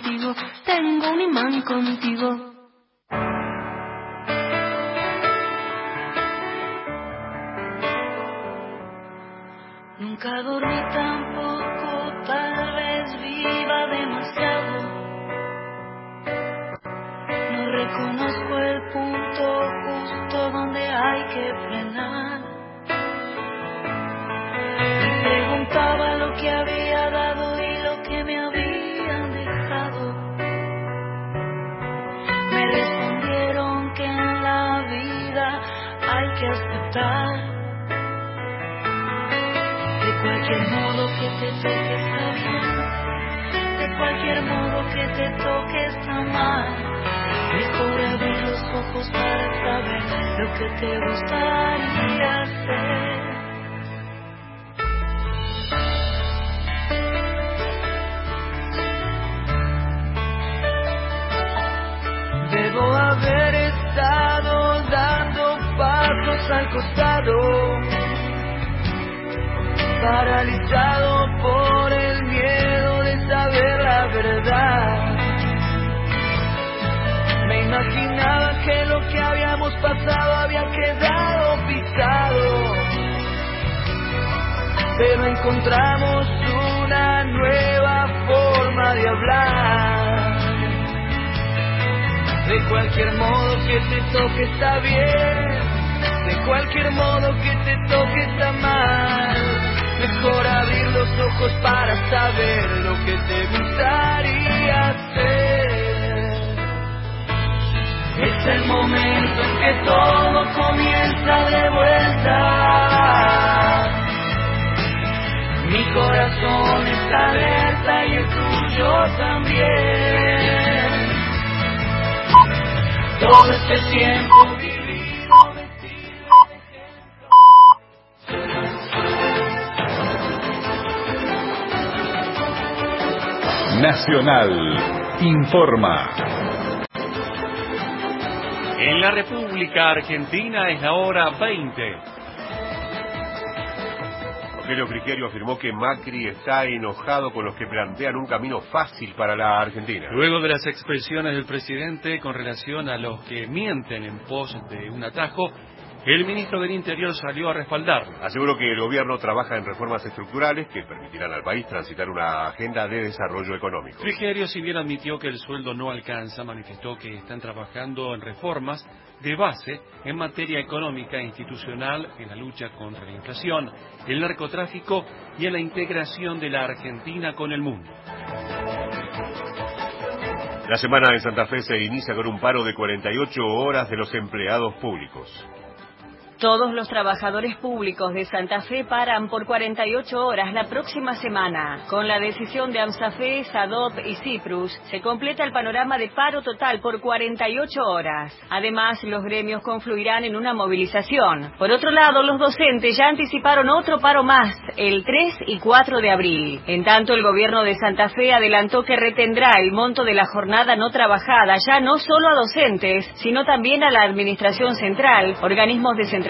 Tengo un imán contigo. Nunca dormí tampoco, lo que te gustaría hacer. Debo haber estado dando pasos al costado paralizado por el miedo de saber la verdad. Me imaginaba que lo que habíamos pasado había quedado picado, pero encontramos una nueva forma de hablar. De cualquier modo que te toque está bien, de cualquier modo que te toque está mal. Mejor abrir los ojos para saber lo que te gustaría hacer. Es el momento en que todo comienza de vuelta. Mi corazón está alerta y el tuyo también. Todo este tiempo vivido vestido de ejemplo. Nacional informa. En la República Argentina es la hora 20. Rogelio Frigerio afirmó que Macri está enojado con los que plantean un camino fácil para la Argentina. Luego de las expresiones del presidente con relación a los que mienten en pos de un atajo, el ministro del Interior salió a respaldarlo. Aseguró que el gobierno trabaja en reformas estructurales que permitirán al país transitar una agenda de desarrollo económico. Frigerio, si bien admitió que el sueldo no alcanza, manifestó que están trabajando en reformas de base en materia económica e institucional, en la lucha contra la inflación, el narcotráfico y en la integración de la Argentina con el mundo. La semana en Santa Fe se inicia con un paro de 48 horas de los empleados públicos. Todos los trabajadores públicos de Santa Fe paran por 48 horas la próxima semana. Con la decisión de AMSAFE, SADOP y Ciprus, se completa el panorama de paro total por 48 horas. Además, los gremios confluirán en una movilización. Por otro lado, los docentes ya anticiparon otro paro más, el 3 y 4 de abril. En tanto, el gobierno de Santa Fe adelantó que retendrá el monto de la jornada no trabajada, ya no solo a docentes, sino también a la Administración Central, organismos descentralizados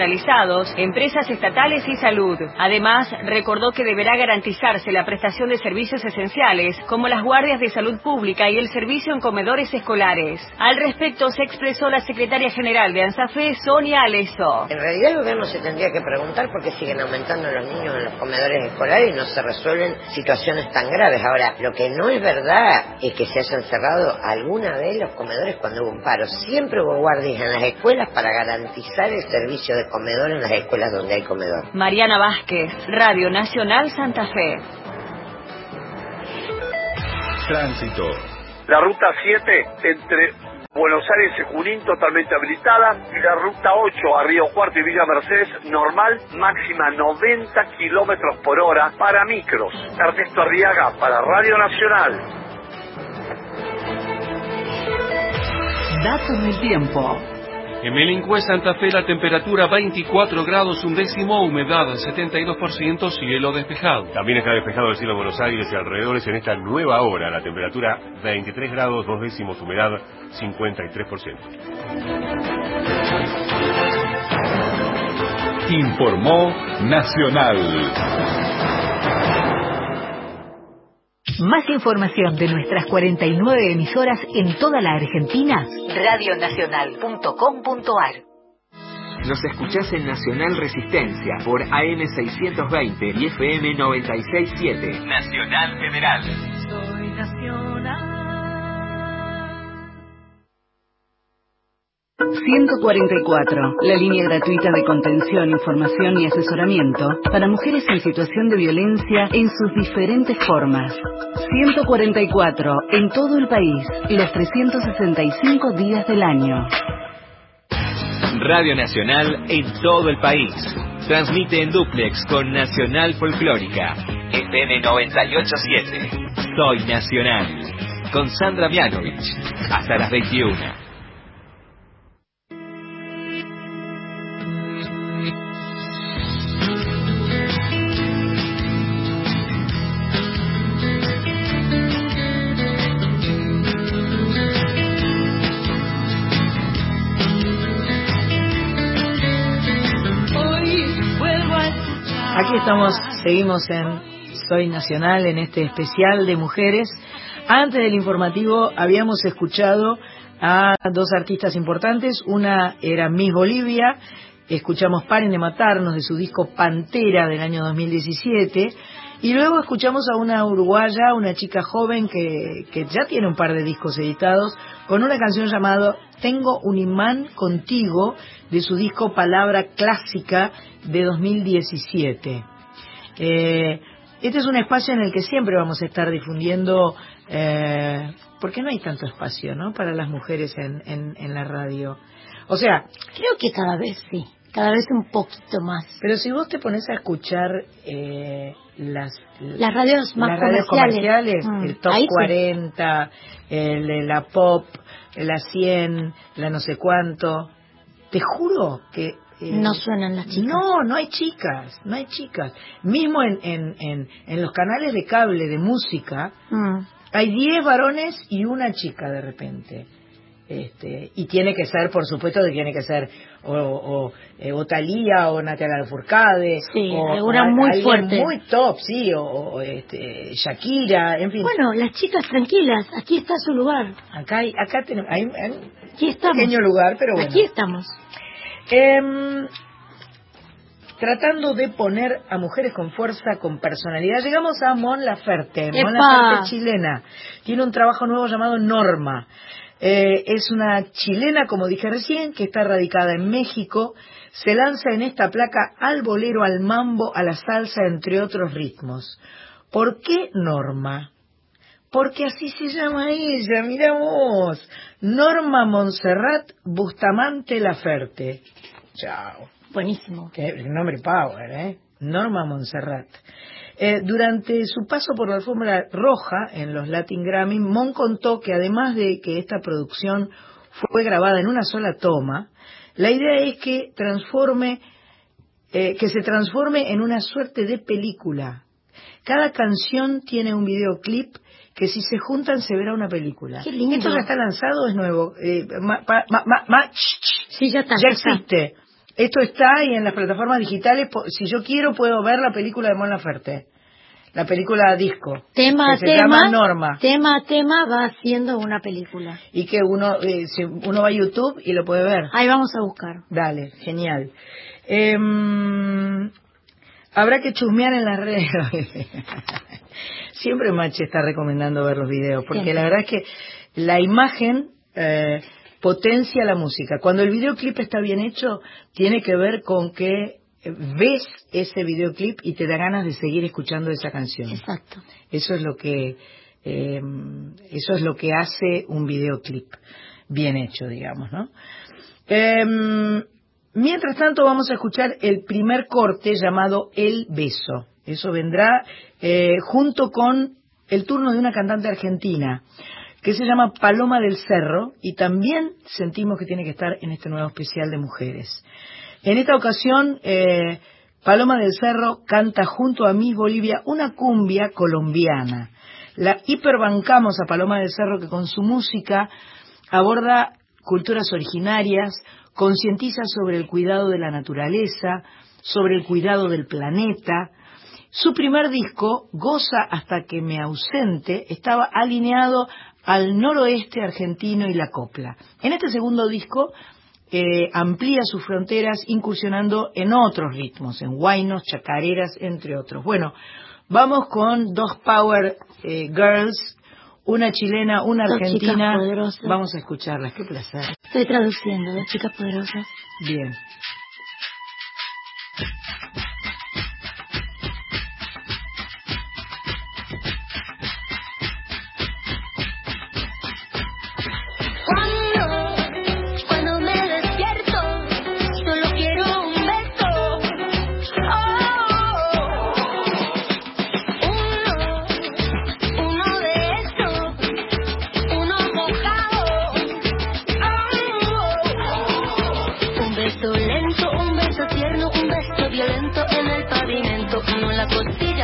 empresas estatales y salud. Además, recordó que deberá garantizarse la prestación de servicios esenciales, como las guardias de salud pública y el servicio en comedores escolares. Al respecto, se expresó la secretaria general de ANSAFE, Sonia Aleso. En realidad, el gobierno se tendría que preguntar por qué siguen aumentando los niños en los comedores escolares y no se resuelven situaciones tan graves. Ahora, lo que no es verdad es que se hayan cerrado alguna vez los comedores cuando hubo un paro. Siempre hubo guardias en las escuelas para garantizar el servicio de comedor en las escuelas donde hay comedor. Mariana Vázquez, Radio Nacional Santa Fe. Tránsito. La ruta 7 entre Buenos Aires y Junín totalmente habilitada y la ruta 8 a Río Cuarto y Villa Mercedes normal, máxima 90 kilómetros por hora para micros. Ernesto Arriaga para Radio Nacional. Datos del tiempo. En Melincue, Santa Fe, la temperatura 24 grados un décimo, humedad 72%, cielo despejado. También está despejado el cielo de Buenos Aires y alrededores en esta nueva hora. La temperatura 23 grados, dos décimos, humedad 53%. Informó Nacional. Más información de nuestras 49 emisoras en toda la Argentina. Radionacional.com.ar Nos escuchás en Nacional Resistencia por AM620 y FM 967. Nacional Federal. Soy nacional. 144, la línea gratuita de contención, información y asesoramiento para mujeres en situación de violencia en sus diferentes formas. 144, en todo el país, los 365 días del año. Radio Nacional en todo el país. Transmite en duplex con Nacional Folclórica. FM 987. Soy Nacional. Con Sandra Mianovich. Hasta las 21. Aquí estamos, seguimos en Soy Nacional, en este especial de mujeres. Antes del informativo habíamos escuchado a dos artistas importantes. Una era Miss Bolivia, escuchamos Paren de Matarnos de su disco Pantera del año 2017. Y luego escuchamos a una uruguaya, una chica joven que, que ya tiene un par de discos editados, con una canción llamada Tengo un imán contigo, de su disco Palabra Clásica de 2017. Eh, este es un espacio en el que siempre vamos a estar difundiendo, eh, porque no hay tanto espacio ¿no? para las mujeres en, en, en la radio. O sea, Creo que cada vez sí, cada vez un poquito más. pero si vos te pones a escuchar eh, las, Las radios más las radios comerciales. comerciales, Mm, el top ahí sí. 40, el, la pop, la 100, la no sé cuánto, te juro que... eh, No suenan las chicas. No, no hay chicas, no hay chicas. Mismo en, en, en, en los canales de cable de música, Mm. hay 10 varones y una chica de repente. Este, y tiene que ser, por supuesto, que tiene que ser o, o, eh, o Thalía o Natalia Lafourcade Sí, o, alguna muy fuerte. muy top, sí, o, o, este, Shakira, en fin. Bueno, las chicas tranquilas, aquí está su lugar. Acá hay, acá tenemos, hay, hay Aquí estamos. un pequeño lugar, pero bueno. Aquí estamos. Em, tratando de poner a mujeres con fuerza, con personalidad, llegamos a Mon Laferte. Mon. Laferte chilena. Tiene un trabajo nuevo llamado Norma. Eh, es una chilena, como dije recién, que está radicada en México. Se lanza en esta placa al bolero, al mambo, a la salsa, entre otros ritmos. ¿Por qué Norma? Porque así se llama ella, mira vos. Norma Montserrat Bustamante Laferte. Chao. Buenísimo. Qué nombre power, ¿eh? Norma Montserrat. Eh, durante su paso por la alfombra roja en los Latin Grammy, Mon contó que además de que esta producción fue grabada en una sola toma, la idea es que transforme, eh, que se transforme en una suerte de película. Cada canción tiene un videoclip que si se juntan se verá una película. Qué lindo. Esto ya está lanzado, es nuevo. Eh, ma- ma- ma- Sí, ya está. ya está. Esto está y en las plataformas digitales, si yo quiero, puedo ver la película de Mon Laferte. La película disco. Tema a que se tema, llama Norma. tema a tema va haciendo una película. Y que uno, eh, si uno va a YouTube y lo puede ver. Ahí vamos a buscar. Dale, genial. Em, habrá que chusmear en las redes. [laughs] Siempre Machi está recomendando ver los videos, porque Siempre. la verdad es que la imagen eh, potencia la música. Cuando el videoclip está bien hecho, tiene que ver con que ves ese videoclip y te da ganas de seguir escuchando esa canción. Exacto. Eso es lo que eh, eso es lo que hace un videoclip bien hecho, digamos, ¿no? Em, mientras tanto vamos a escuchar el primer corte llamado El beso. Eso vendrá eh, junto con el turno de una cantante argentina que se llama Paloma del Cerro y también sentimos que tiene que estar en este nuevo especial de mujeres. En esta ocasión, eh, Paloma del Cerro canta junto a Miss Bolivia una cumbia colombiana. La hiperbancamos a Paloma del Cerro que con su música aborda culturas originarias, concientiza sobre el cuidado de la naturaleza, sobre el cuidado del planeta. Su primer disco, Goza hasta que me ausente, estaba alineado al noroeste argentino y la copla. En este segundo disco eh, amplía sus fronteras incursionando en otros ritmos, en guainos, chacareras, entre otros. Bueno, vamos con dos Power eh, Girls, una chilena, una Dos chicas argentina. poderosas. Vamos a escucharlas, qué placer. Estoy traduciendo, dos chicas poderosas. Bien. La costilla,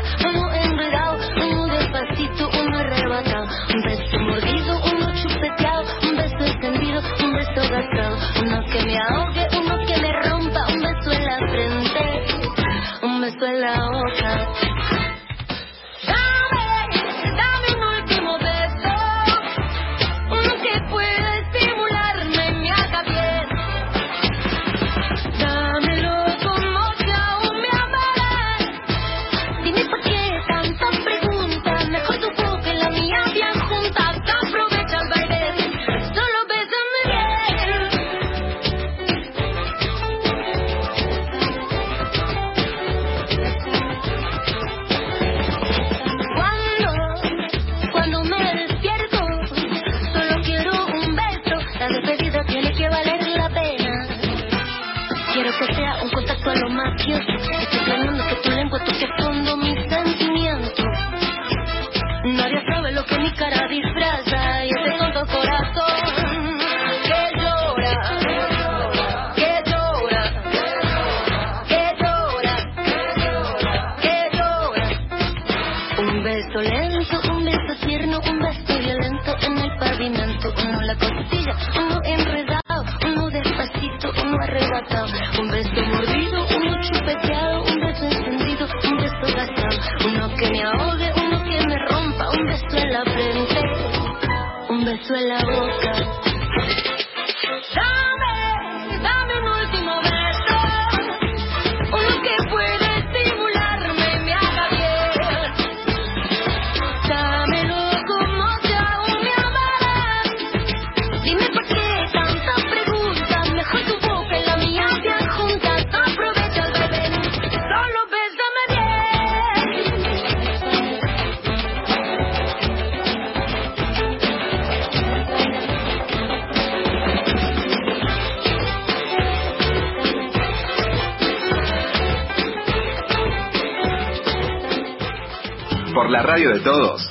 todos.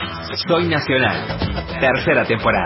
Soy Nacional. Tercera temporada.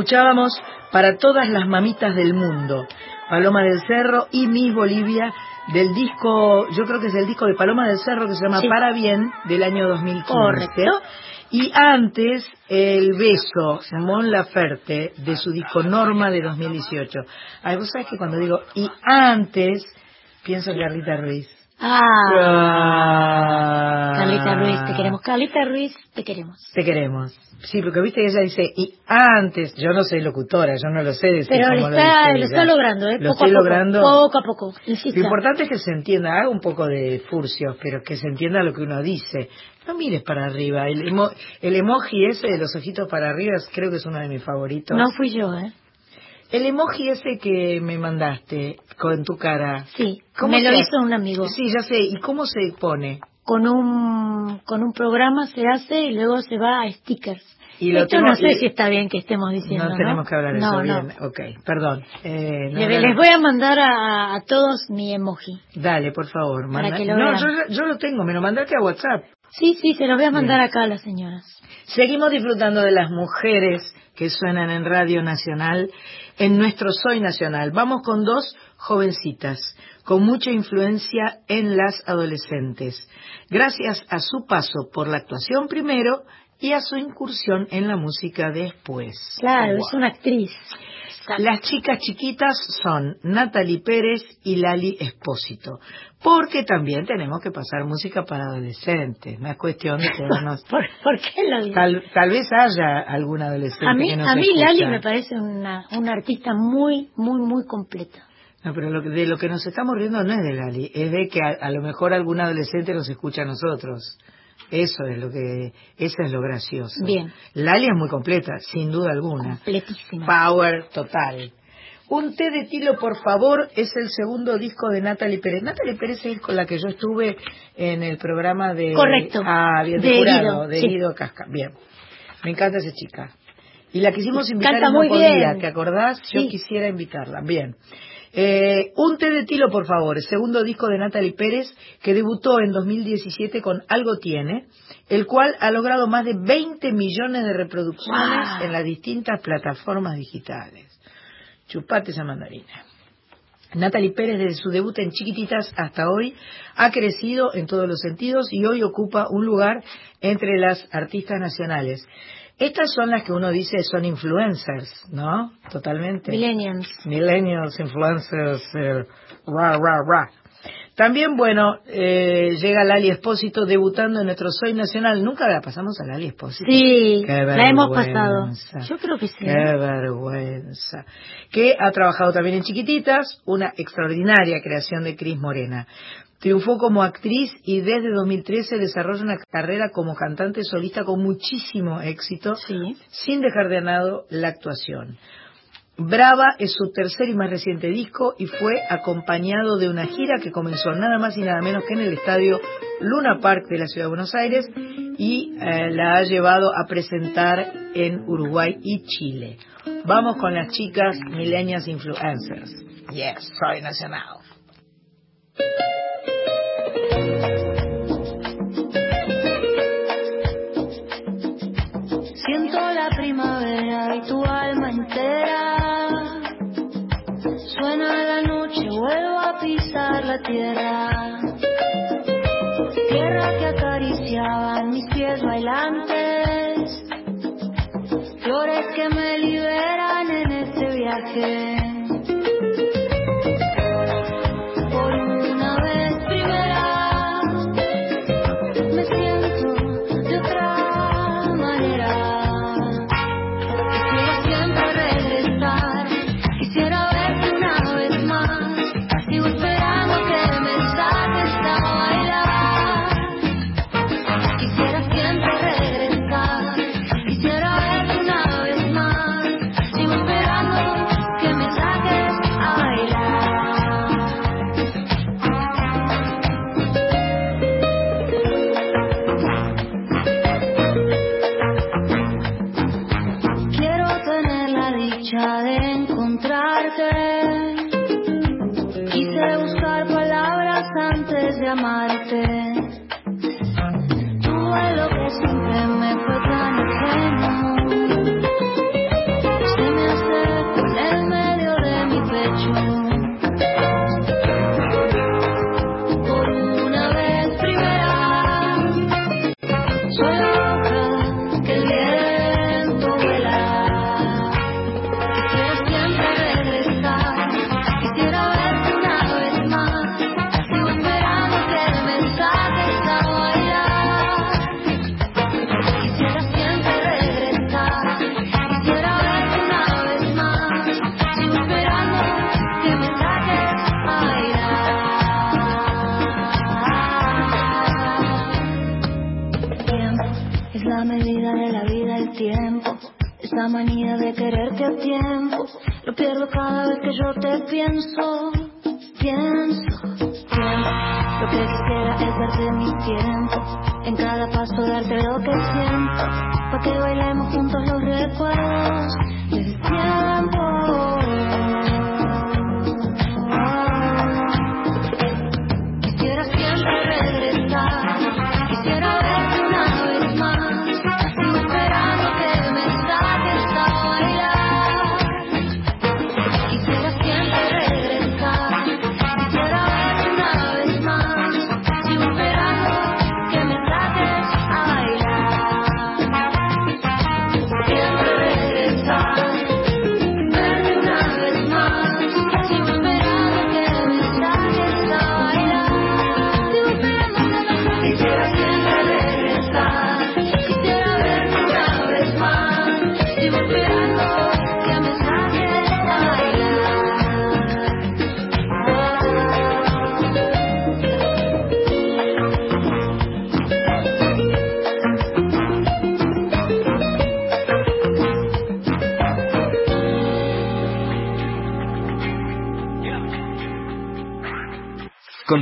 Escuchábamos para todas las mamitas del mundo, Paloma del Cerro y Miss Bolivia, del disco, yo creo que es el disco de Paloma del Cerro que se llama Sí. Para Bien del año 2015. Correcto. Y antes, El Beso, Mon Laferte, de su disco Norma de 2018. Ay, vos sabés que cuando digo y antes, pienso en Carlita Ruiz. Ah, Ah. Carlita Ruiz, te queremos. Carlita Ruiz, te queremos. Te queremos. Sí, porque viste que ella dice, y antes, yo no soy locutora, yo no lo sé decir Pero cómo lo está, lo está logrando, ¿eh? Lo poco estoy a poco, logrando. Poco a poco. Insista. Lo importante es que se entienda, haga un poco de furcio, pero que se entienda lo que uno dice. No mires para arriba. El, emo- el emoji ese de los ojitos para arriba creo que es uno de mis favoritos. No fui yo, ¿eh? El emoji ese que me mandaste con tu cara. Sí, ¿Cómo me lo se- hizo un amigo. Sí, ya sé. ¿Y cómo se pone? Con un, con un programa se hace y luego se va a stickers. Y Esto tengo- no sé y- si está bien que estemos diciendo, no ¿no? tenemos que hablar de no, eso no. bien. Ok, perdón. Eh, no, Le- no, les no. voy a mandar a, a todos mi emoji. Dale, por favor. Para manda- que lo no, vean. yo, yo lo tengo, me lo mandaste a WhatsApp. Sí, sí, se los voy a mandar acá a las señoras. Seguimos disfrutando de las mujeres que suenan en Radio Nacional, en nuestro Soy Nacional. Vamos con dos jovencitas con mucha influencia en las adolescentes, gracias a su paso por la actuación primero y a su incursión en la música después. Claro, Wow. es una actriz. Las chicas chiquitas son Natalie Pérez y Lali Espósito, porque también tenemos que pasar música para adolescentes, no es cuestión de quedarnos... [laughs] ¿Por, por qué lo digo? Tal, tal vez haya algún adolescente A mí, que nos a mí escucha. Lali me parece una, una artista muy, muy, muy completa. No, pero lo de lo que nos estamos riendo no es de Lali, es de que a, a lo mejor algún adolescente nos escucha a nosotros. Eso es lo que, eso es lo gracioso. Bien. Lali es muy completa, sin duda alguna. Completísima. Power total. Un té de tilo, por favor, es el segundo disco de Natalie Pérez. Natalie Pérez es con la que yo estuve en el programa de... Correcto. Ah, bien, de, De jurado, Guido, de sí. Guido Casca. Bien. Me encanta esa chica. Y la quisimos invitar Canta y no muy podía, bien. ¿te acordás? Yo Sí. quisiera invitarla. Bien. Eh, un té de tilo, por favor, segundo disco de Natalie Pérez, que debutó en 2017 con Algo Tiene, el cual ha logrado más de 20 millones de reproducciones Wow. en las distintas plataformas digitales. Chupate esa mandarina. Natalie Pérez, desde su debut en Chiquititas hasta hoy, ha crecido en todos los sentidos y hoy ocupa un lugar entre las artistas nacionales. Estas son las que uno dice son influencers, ¿no? Totalmente. Millennials. Millennials, influencers, eh, ra, ra, ra. También, bueno, eh, llega Lali Espósito debutando en nuestro Soy Nacional. Nunca la pasamos a Lali Espósito. Sí, Qué la hemos pasado. Yo creo que sí. Qué vergüenza. Que ha trabajado también en Chiquititas, una extraordinaria creación de Cris Morena. Triunfó como actriz y desde 2013 desarrolla una carrera como cantante solista con muchísimo éxito, sin dejar de lado la actuación. Brava es su tercer y más reciente disco y fue acompañado de una gira que comenzó nada más y nada menos que en el estadio Luna Park de la Ciudad de Buenos Aires y eh, la ha llevado a presentar en Uruguay y Chile. Vamos con las chicas Millennials Influencers. Yes, soy nacional. Tierra. Tierra que acariciaban mis pies bailantes. Flores que me liberan en este viaje.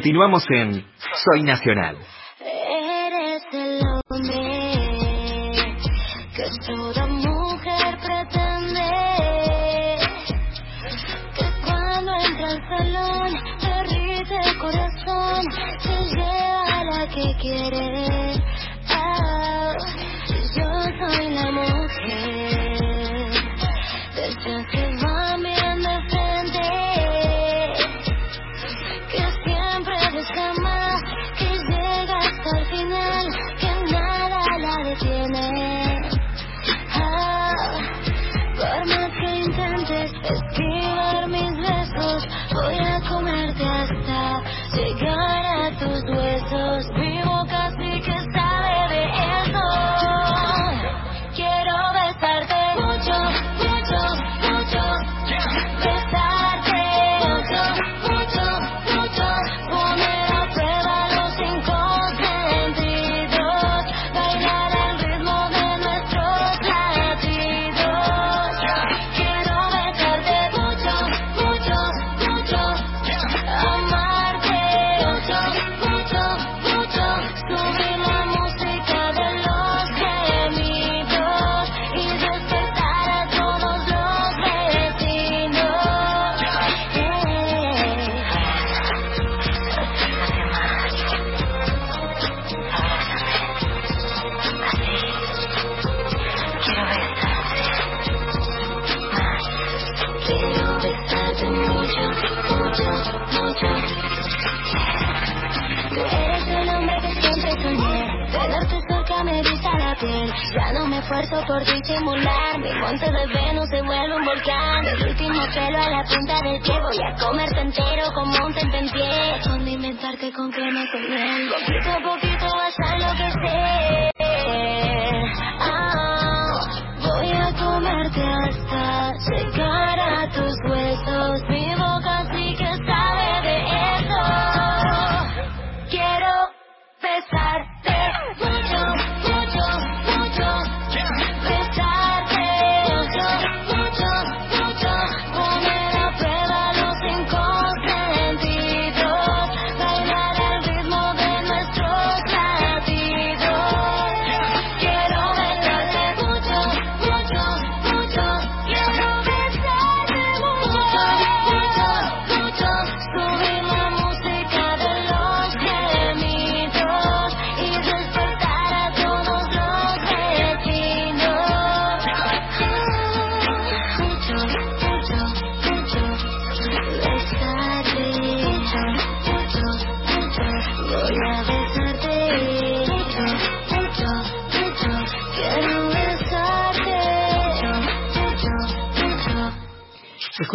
Continuamos en Soy Nacional. comer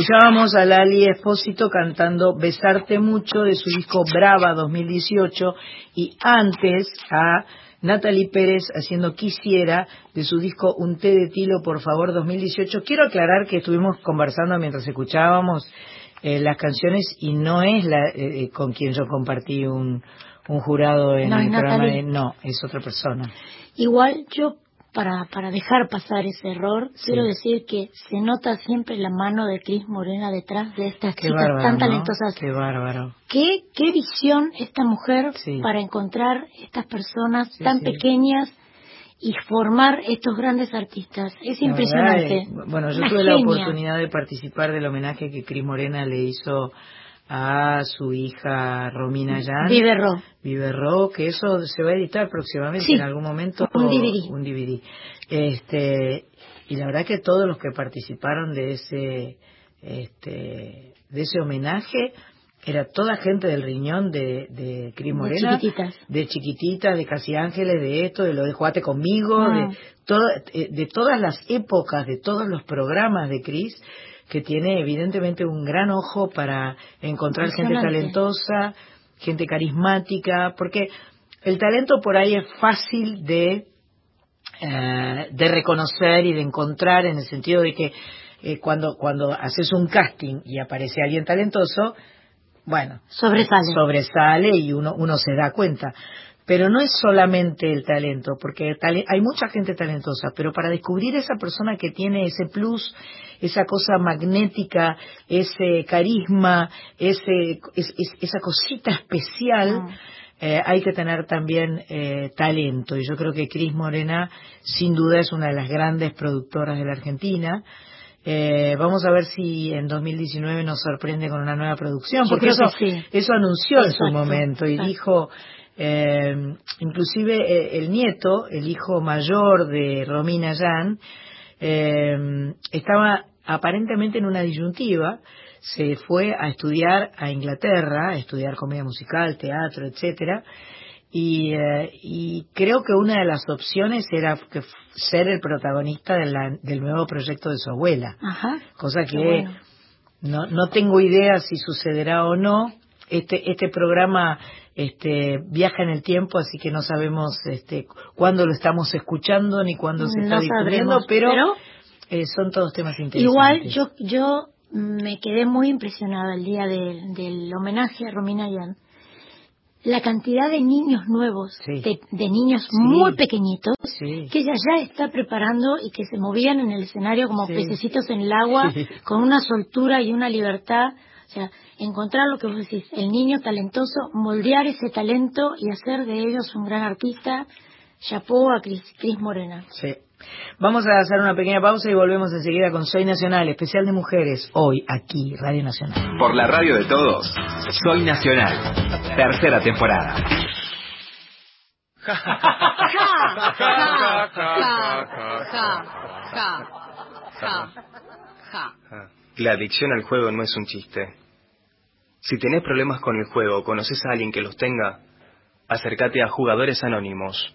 Escuchábamos a Lali Espósito cantando Besarte Mucho de su disco Brava 2018 y antes a Natalie Pérez haciendo Quisiera de su disco Un té de tilo por favor 2018. Quiero aclarar que estuvimos conversando mientras escuchábamos eh, las canciones y no es la eh, eh con quien yo compartí un, jurado en el programa de... No, es otra persona. Igual yo para, para dejar pasar ese error, quiero decir que se nota siempre la mano de Cris Morena detrás de estas Qué chicas bárbaro, tan ¿no? talentosas. Qué bárbaro. ¿Qué, qué visión esta mujer Sí. para encontrar estas personas Sí, tan pequeñas y formar estos grandes artistas? Es La impresionante. bueno, yo tuve la oportunidad de participar del homenaje que Cris Morena le hizo a su hija Romina Yan. Viverro. Viverro, que eso se va a editar próximamente Sí, en algún momento. un DVD. Un DVD. Este, y la verdad que todos los que participaron de ese, este, de ese homenaje era toda gente del riñón de, de Cris De Morena. chiquititas. de chiquititas, de casi ángeles, de esto, de lo de Juate conmigo, Ah. de, todo- eh, de todas las épocas, de todos los programas de Cris, que tiene evidentemente un gran ojo para encontrar gente talentosa, gente carismática, porque el talento por ahí es fácil de, eh, de reconocer y de encontrar en el sentido de que eh, cuando, cuando haces un casting y aparece alguien talentoso, bueno, Sobresale. sobresale y uno, uno se da cuenta. Pero no es solamente el talento, porque hay mucha gente talentosa, pero para descubrir esa persona que tiene ese plus, esa cosa magnética, ese carisma, ese, es- es- esa cosita especial, eh, hay que tener también eh, talento. Y yo creo que Cris Morena, sin duda, es una de las grandes productoras de la Argentina. Eh, vamos a ver si en 2019 nos sorprende con una nueva producción, porque eso, sí. eso anunció en su momento y exacto. dijo, eh, inclusive eh, el nieto, el hijo mayor de Romina Yan, eh, estaba aparentemente en una disyuntiva, se fue a estudiar a Inglaterra, a estudiar comedia musical, teatro, etcétera, y, eh, y creo que una de las opciones era que ser el protagonista de la- del nuevo proyecto de su abuela, Ajá. cosa que bueno. no, no tengo idea si sucederá o no. Este, este programa este, viaja en el tiempo, así que no sabemos este, cuándo lo estamos escuchando ni cuándo se está No sabremos, pero, pero eh, son todos temas interesantes. Igual yo yo me quedé muy impresionada el día del- del homenaje a Romina Yan. La cantidad de niños nuevos, Sí. de, de niños muy pequeñitos, Sí. que ella ya está preparando y que se movían en el escenario como pececitos en el agua, con una soltura y una libertad. O sea, encontrar lo que vos decís, el niño talentoso, moldear ese talento y hacer de ellos un gran artista. Chapó a Cris, Cris Morena. Sí. Vamos a hacer una pequeña pausa y volvemos enseguida con Soy Nacional, especial de mujeres, hoy aquí, Radio Nacional. Por la radio de todos, Soy Nacional. Tercera temporada. [laughs] La adicción al juego no es un chiste. Si tenés problemas con el juego o conoces a alguien que los tenga, acércate a Jugadores Anónimos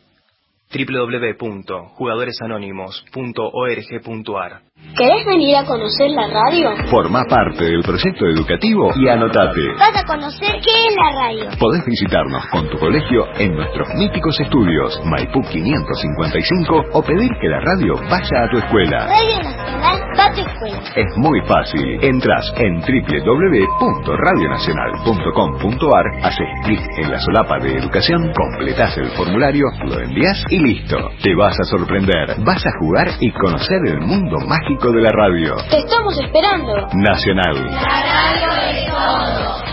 www.jugadoresanónimos.org.ar ¿Querés venir a conocer la radio? Forma parte del proyecto educativo y anotate. Vas a conocer qué es la radio. Podés visitarnos con tu colegio en nuestros míticos estudios Maipú 555 o pedir que la radio vaya a tu escuela. Radio Nacional escuela. Es muy fácil. Entras en www.radionacional.com.ar, haces clic en la solapa de educación, completás el formulario, lo envías y listo. Te vas a sorprender, vas a jugar y conocer el mundo mágico de la radio. Te estamos esperando. Nacional. radio de todos.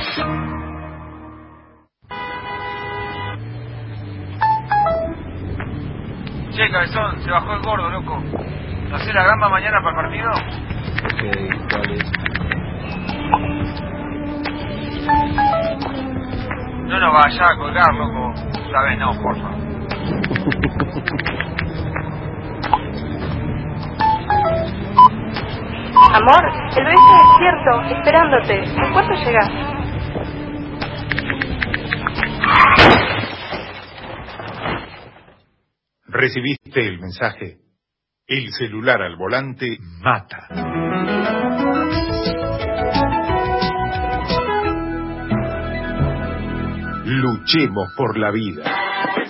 Che, cabezón, se bajó el gordo, loco. ¿Hacés la gamba mañana para el partido? Ok, ¿cuál es? No nos vayas a colgar, loco. Sabes, no, porfa. Amor, el bebé está despierto, esperándote. ¿En cuánto llegas? Recibiste el mensaje. El celular al volante mata. Luchemos por la vida.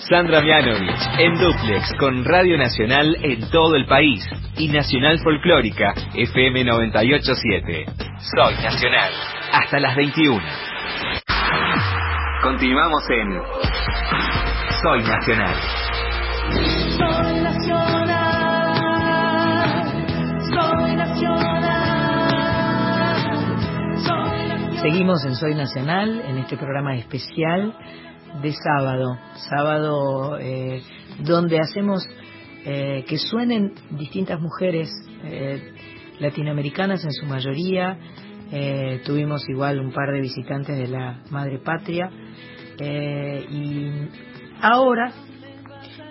Sandra Mianovich en Duplex con Radio Nacional en todo el país y Nacional Folclórica FM 987. Soy Nacional. Hasta las 21. Continuamos en Soy Nacional. Soy nacional. Seguimos en Soy Nacional, en este programa especial de sábado, sábado eh, donde hacemos eh, que suenen distintas mujeres eh, latinoamericanas en su mayoría. tuvimos igual un par de visitantes de la Madre Patria y ahora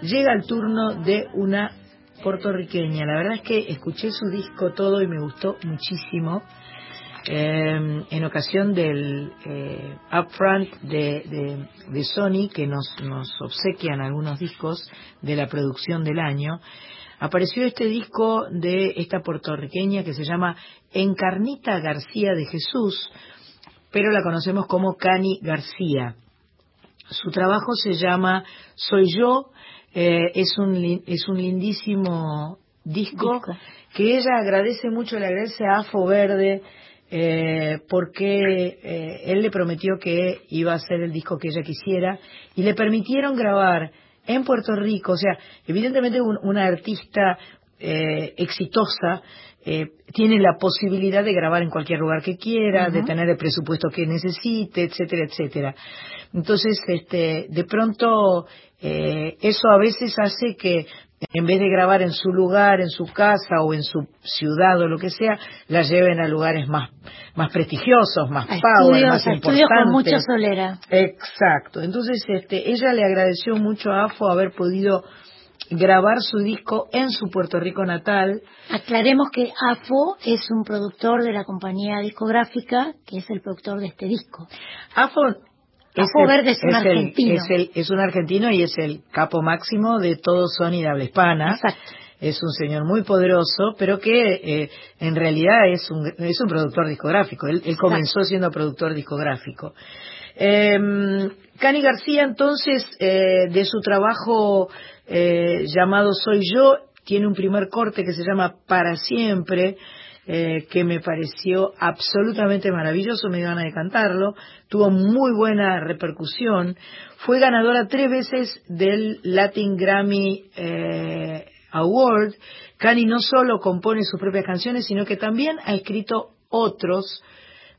llega el turno de una puertorriqueña. La verdad es que escuché su disco todo y me gustó muchísimo. Eh, en ocasión del eh, upfront de, de, Sony, que nos, nos obsequian algunos discos de la producción del año, apareció este disco de esta puertorriqueña que se llama Encarnita García de Jesús, pero la conocemos como Cani García. Su trabajo se llama Soy yo, eh, es, un, es un lindísimo disco, disco, que ella agradece mucho, le agradece a Afo Verde, eh, porque eh, él le prometió que iba a hacer el disco que ella quisiera y le permitieron grabar en Puerto Rico, o sea, evidentemente una artista eh, exitosa tiene la posibilidad de grabar en cualquier lugar que quiera, de tener el presupuesto que necesite, etcétera, etcétera. Entonces, este, de pronto, eso a veces hace que en vez de grabar en su lugar, en su casa o en su ciudad o lo que sea, la lleven a lugares más, más prestigiosos, más power, más importantes. con mucha solera. Exacto. Entonces, este, ella le agradeció mucho a AFO haber podido grabar su disco en su Puerto Rico natal. Aclaremos que AFO es un productor de la compañía discográfica que es el productor de este disco. AFO es, Verde es un argentino. es, un argentino y es el capo máximo de todo Sony de habla hispana. Es un señor muy poderoso, pero que eh, en realidad es un, es un productor discográfico. Él, comenzó siendo productor discográfico. Eh, Cani García, entonces, eh, de su trabajo eh, llamado Soy Yo, tiene un primer corte que se llama Para Siempre, eh, que me pareció absolutamente maravilloso, me iban a cantarlo, tuvo muy buena repercusión, fue ganadora tres veces del Latin Grammy eh, Award. Cani no solo compone sus propias canciones, sino que también ha escrito otros,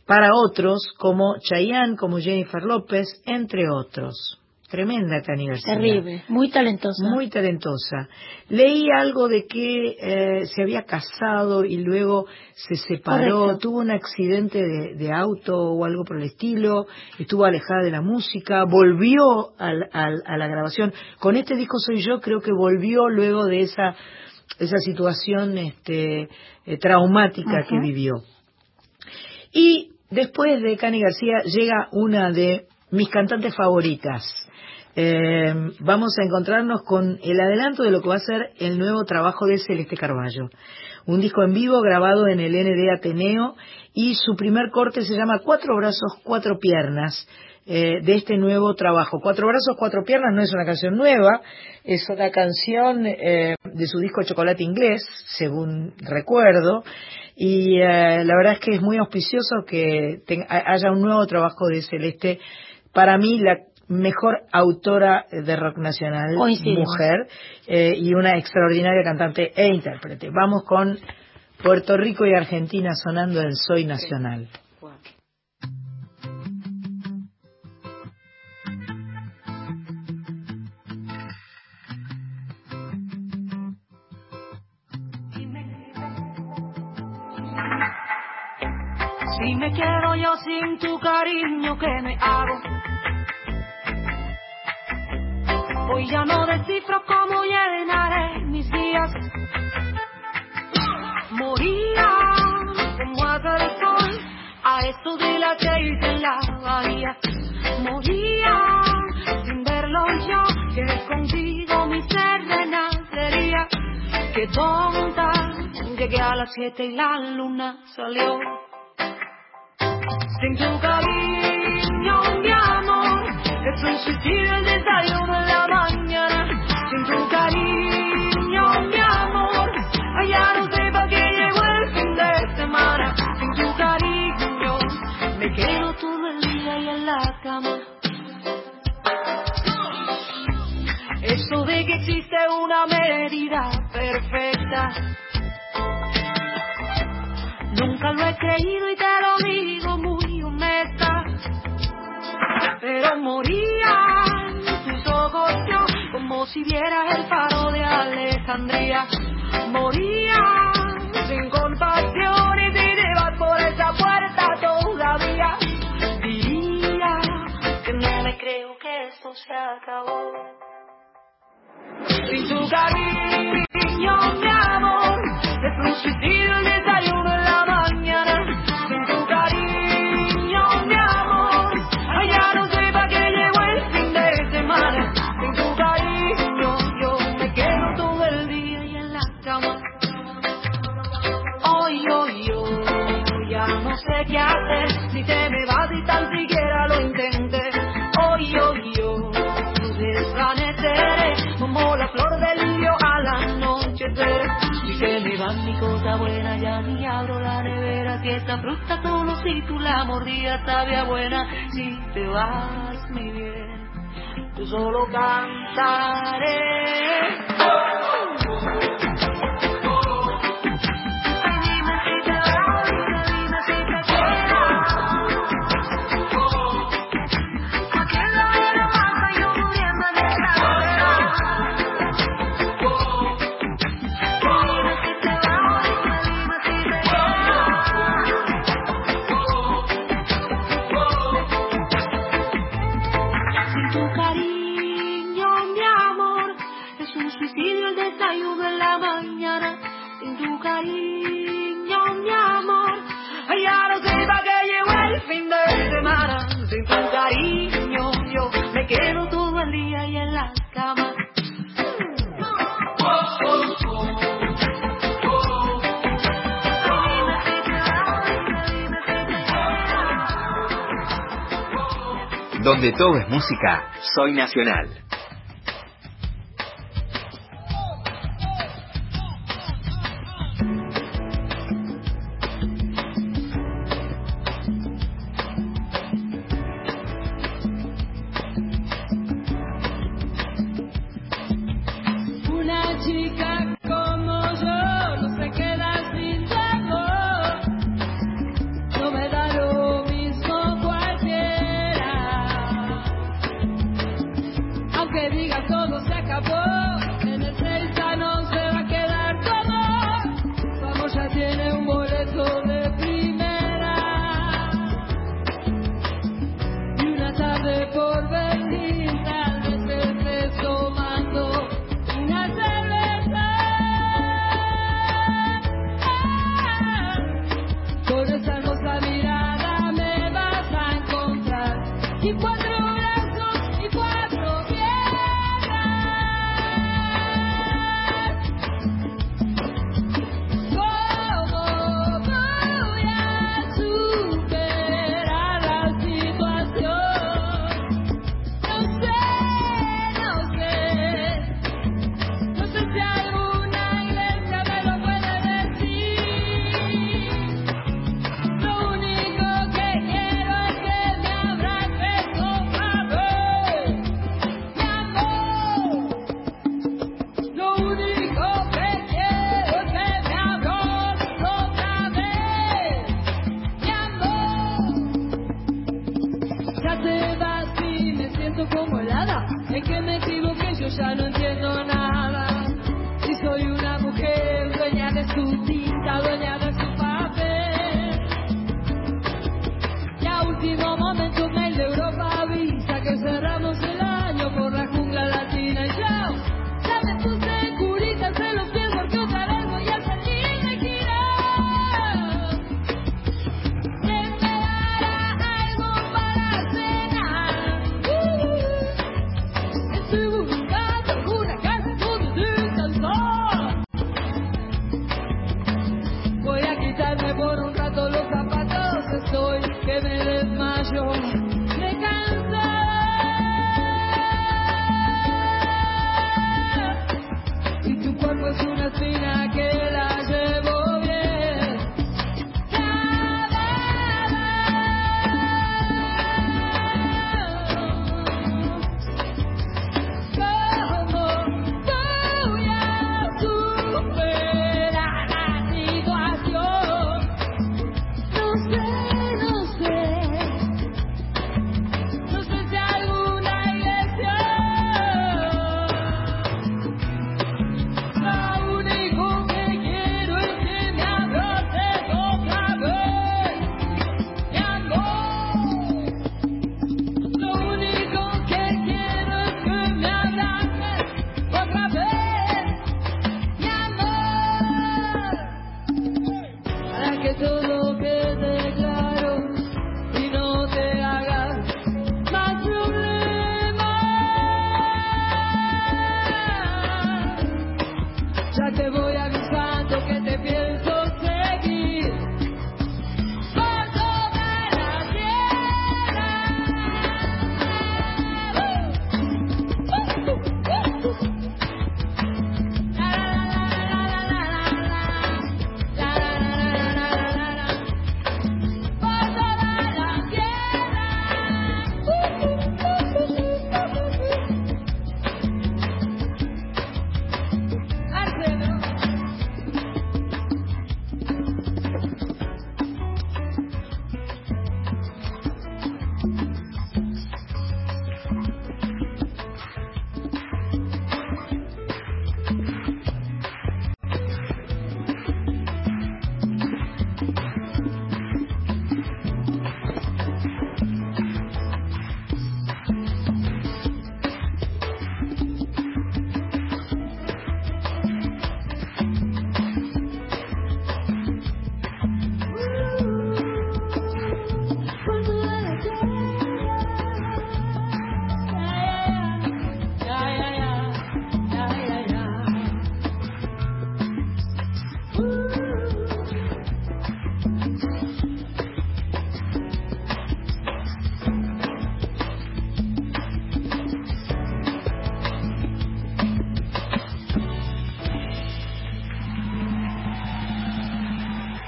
para otros, como Chayanne, como Jennifer López, entre otros. Tremenda Cani García. Terrible, muy talentosa. Muy talentosa. Leí algo de que eh, se había casado y luego se separó, tuvo un accidente de, auto o algo por el estilo, estuvo alejada de la música, volvió a la grabación. Con este disco Soy Yo creo que volvió luego de esa, esa situación este, eh, traumática que vivió. Y después de Cani García llega una de mis cantantes favoritas, eh, vamos a encontrarnos con el adelanto de lo que va a ser el nuevo trabajo de Celeste Carballo. Un disco en vivo grabado en el ND Ateneo y su primer corte se llama Cuatro Brazos, Cuatro Piernas. Eh, de este nuevo trabajo. Cuatro Brazos, Cuatro Piernas no es una canción nueva, es una canción eh, de su disco Chocolate Inglés, según recuerdo, y la verdad es que es muy auspicioso que haya un nuevo trabajo de Celeste. Para mí, la mejor autora de rock nacional, mujer, eh, y una extraordinaria cantante e intérprete. Vamos con Puerto Rico y Argentina sonando en Soy Nacional. Si me quiero yo sin tu cariño, ¿qué me hago? Hoy ya no descifro cómo llenaré mis días. Moría como haga el sol a esto de la que hice en la bahía. Moría sin verlo yo, que contigo mi ser renacería. Qué tonta, llegué a las siete y la luna salió. Sin tu mi es un suicidio el desayuno de la tu cariño, mi amor. allá no sé pa' qué llegó el fin de semana. Sin tu cariño, me quedo todo el día y en la cama. Eso de que existe una medida perfecta. Nunca lo he creído y te lo digo muy pero moría tus ojos yo como si viera el faro de Alejandría. Moría sin compasión y si te vas por esa puerta todavía diría que no me creo que esto se acabó. Sin tu cariño, mi amor, es un suicidio hacer si te me vas y tan siquiera lo intenté. Hoy, hoy, hoy, desvaneceré como la flor del lirio al anochecer. Si te me vas mi cosa buena, ya ni abro la nevera. Si esta fruta solo si tú la mordías sabía buena. Si te vas, mi bien, yo solo cantaré. Un suicidio el desayuno en la mañana. Sin tu cariño, mi amor, ya no sé para qué llegó el fin de semana. Sin tu cariño, yo me quedo todo el día y en la cama. Donde todo es música, soy nacional.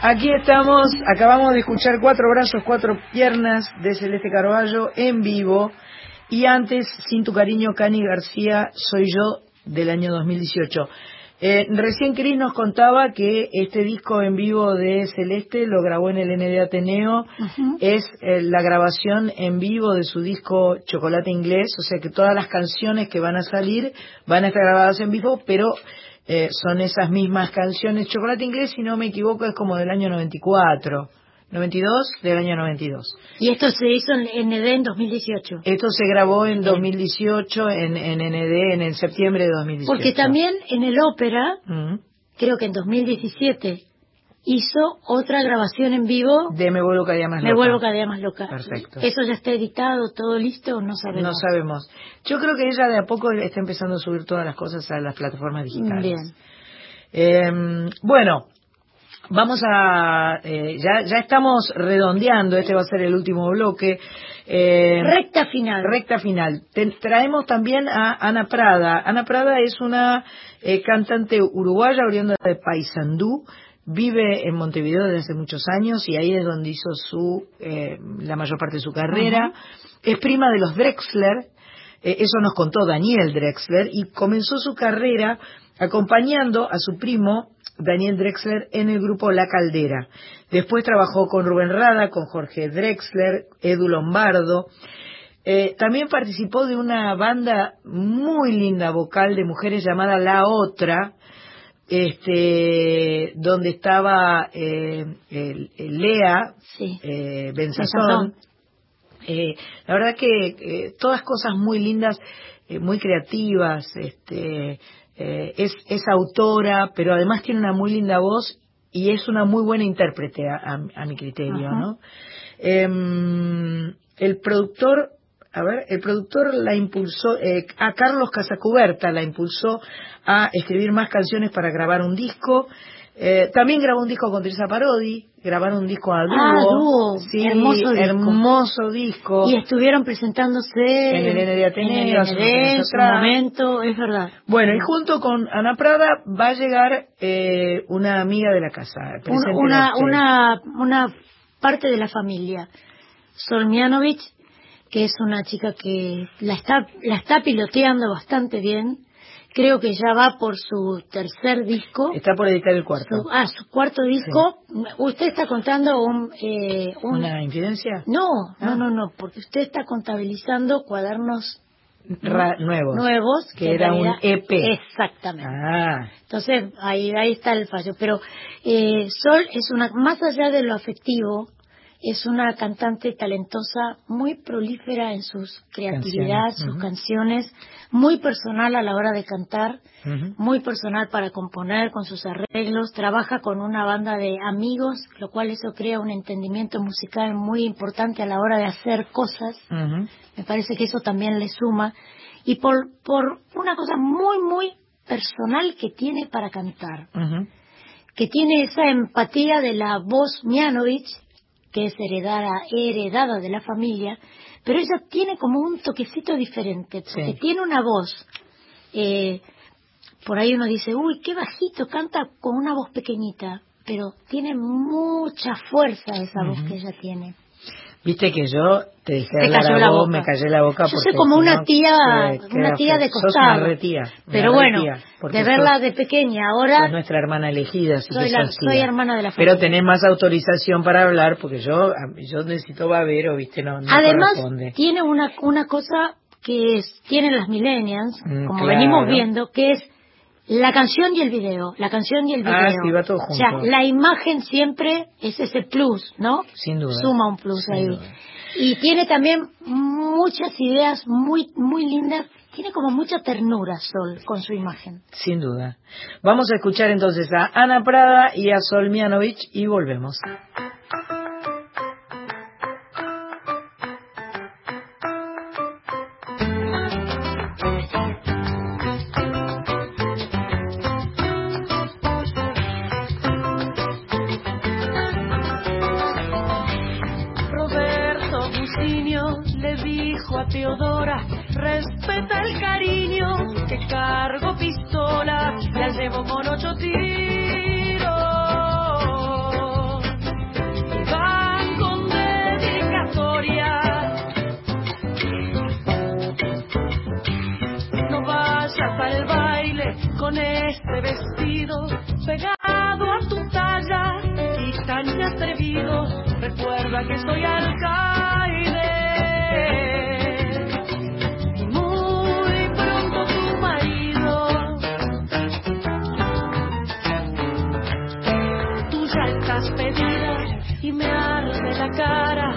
Aquí estamos, acabamos de escuchar Cuatro Brazos, Cuatro Piernas de Celeste Carballo en vivo. Y antes, Sin Tu Cariño, Cani García, Soy Yo del año 2018. Eh, recién Cris nos contaba que este disco en vivo de Celeste lo grabó en el ND Ateneo, es eh, la grabación en vivo de su disco Chocolate Inglés, o sea que todas las canciones que van a salir van a estar grabadas en vivo, pero eh, son esas mismas canciones. Chocolate Inglés, si no me equivoco, es como del año 94. 92 del año 92. Y esto se hizo en ND en 2018. Esto se grabó en 2018 en, en ND en el septiembre de 2018. Porque también en el ópera, Mm. creo que en 2017, hizo otra grabación en vivo. De Me vuelvo cada día más Me loca. vuelvo cada día más loca. Perfecto. ¿Eso ya está editado, todo listo? No sabemos. No sabemos. Yo creo que ella de a poco está empezando a subir todas las cosas a las plataformas digitales. Bien. Eh, bueno, vamos a... eh, ya, ya estamos redondeando, este va a ser el último bloque. Eh, Recta final. Recta final. Te- traemos también a Ana Prada. Ana Prada es una eh, cantante uruguaya oriunda de Paysandú. Vive en Montevideo desde hace muchos años y ahí es donde hizo su eh, la mayor parte de su carrera. Es prima de los Drexler, eh, eso nos contó Daniel Drexler, y comenzó su carrera acompañando a su primo Daniel Drexler en el grupo La Caldera. Después trabajó con Rubén Rada, con Jorge Drexler, Edu Lombardo. Eh, también participó de una banda muy linda vocal de mujeres llamada La Otra, este, donde estaba eh, el- el Lea eh, Benzazón. Benzazón. Eh, la verdad que eh, todas cosas muy lindas, eh, muy creativas, este, eh, es, es autora, pero además tiene una muy linda voz y es una muy buena intérprete a, a- a mi criterio, Ajá. ¿no? Em, el productor, a ver, el productor la impulsó, eh, a Carlos Casacuberta la impulsó a escribir más canciones para grabar un disco. Eh, también grabó un disco con Teresa Parodi, grabaron un disco a dúo. Ah, dúo. Sí, Hermoso disco. hermoso disco. Y estuvieron presentándose En el ND Ateneo, en su momento, es verdad. Bueno, y junto con Ana Prada va a llegar eh, una amiga de la casa. Una, una, una parte de la familia, Solmianovich, que es una chica que la está, la está piloteando bastante bien. Creo que ya va por su tercer disco. Está por editar el cuarto. Su- ah, su cuarto disco. ¿Usted está contando un, eh, un- ¿Una infidencia? No, Ah. no, no, no, porque usted está contabilizando cuadernos Ra- nuevos. nuevos Que era un EP. Exactamente. Ah, Entonces, ahí, ahí está el fallo. Pero eh, Sol es una, más allá de lo afectivo, es una cantante talentosa, muy prolífera en sus creatividad, sus canciones, muy personal a la hora de cantar, muy personal para componer con sus arreglos, trabaja con una banda de amigos, lo cual eso crea un entendimiento musical muy importante a la hora de hacer cosas. Me parece que eso también le suma. Y por, por una cosa muy, muy personal que tiene para cantar. Que tiene esa empatía de la voz Mianovich, que es heredada, heredada de la familia, pero ella tiene como un toquecito diferente, porque tiene una voz. Eh, por ahí uno dice, uy, qué bajito, canta con una voz pequeñita, pero tiene mucha fuerza esa voz que ella tiene. Viste que yo te dije la voz, me callé la boca. Yo soy como una tía, una tía de costado. pero bueno, de verla de pequeña ahora. Es nuestra hermana elegida, soy, la, soy hermana de la familia. Pero tenés más autorización para hablar porque yo yo necesito babero, viste, no, no Además, tiene una, una cosa que es, tienen las millennials, mm, como venimos viendo, que es la canción y el video, la canción y el ah, video. Ah, va todo junto. O sea, la imagen siempre es ese plus, ¿no? Sin duda. Suma un plus ahí. Y tiene también muchas ideas muy muy lindas. Tiene como mucha ternura Sol con su imagen. Sin duda. Vamos a escuchar entonces a Ana Prada y a Sol Mianovich y volvemos. Este vestido pegado a tu talla y tan atrevido. Recuerda que soy alcaide. y me arde la cara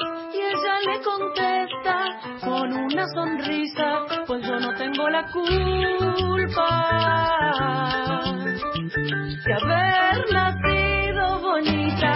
Ella le contesta con una sonrisa, pues yo no tengo la culpa de haber nacido bonita.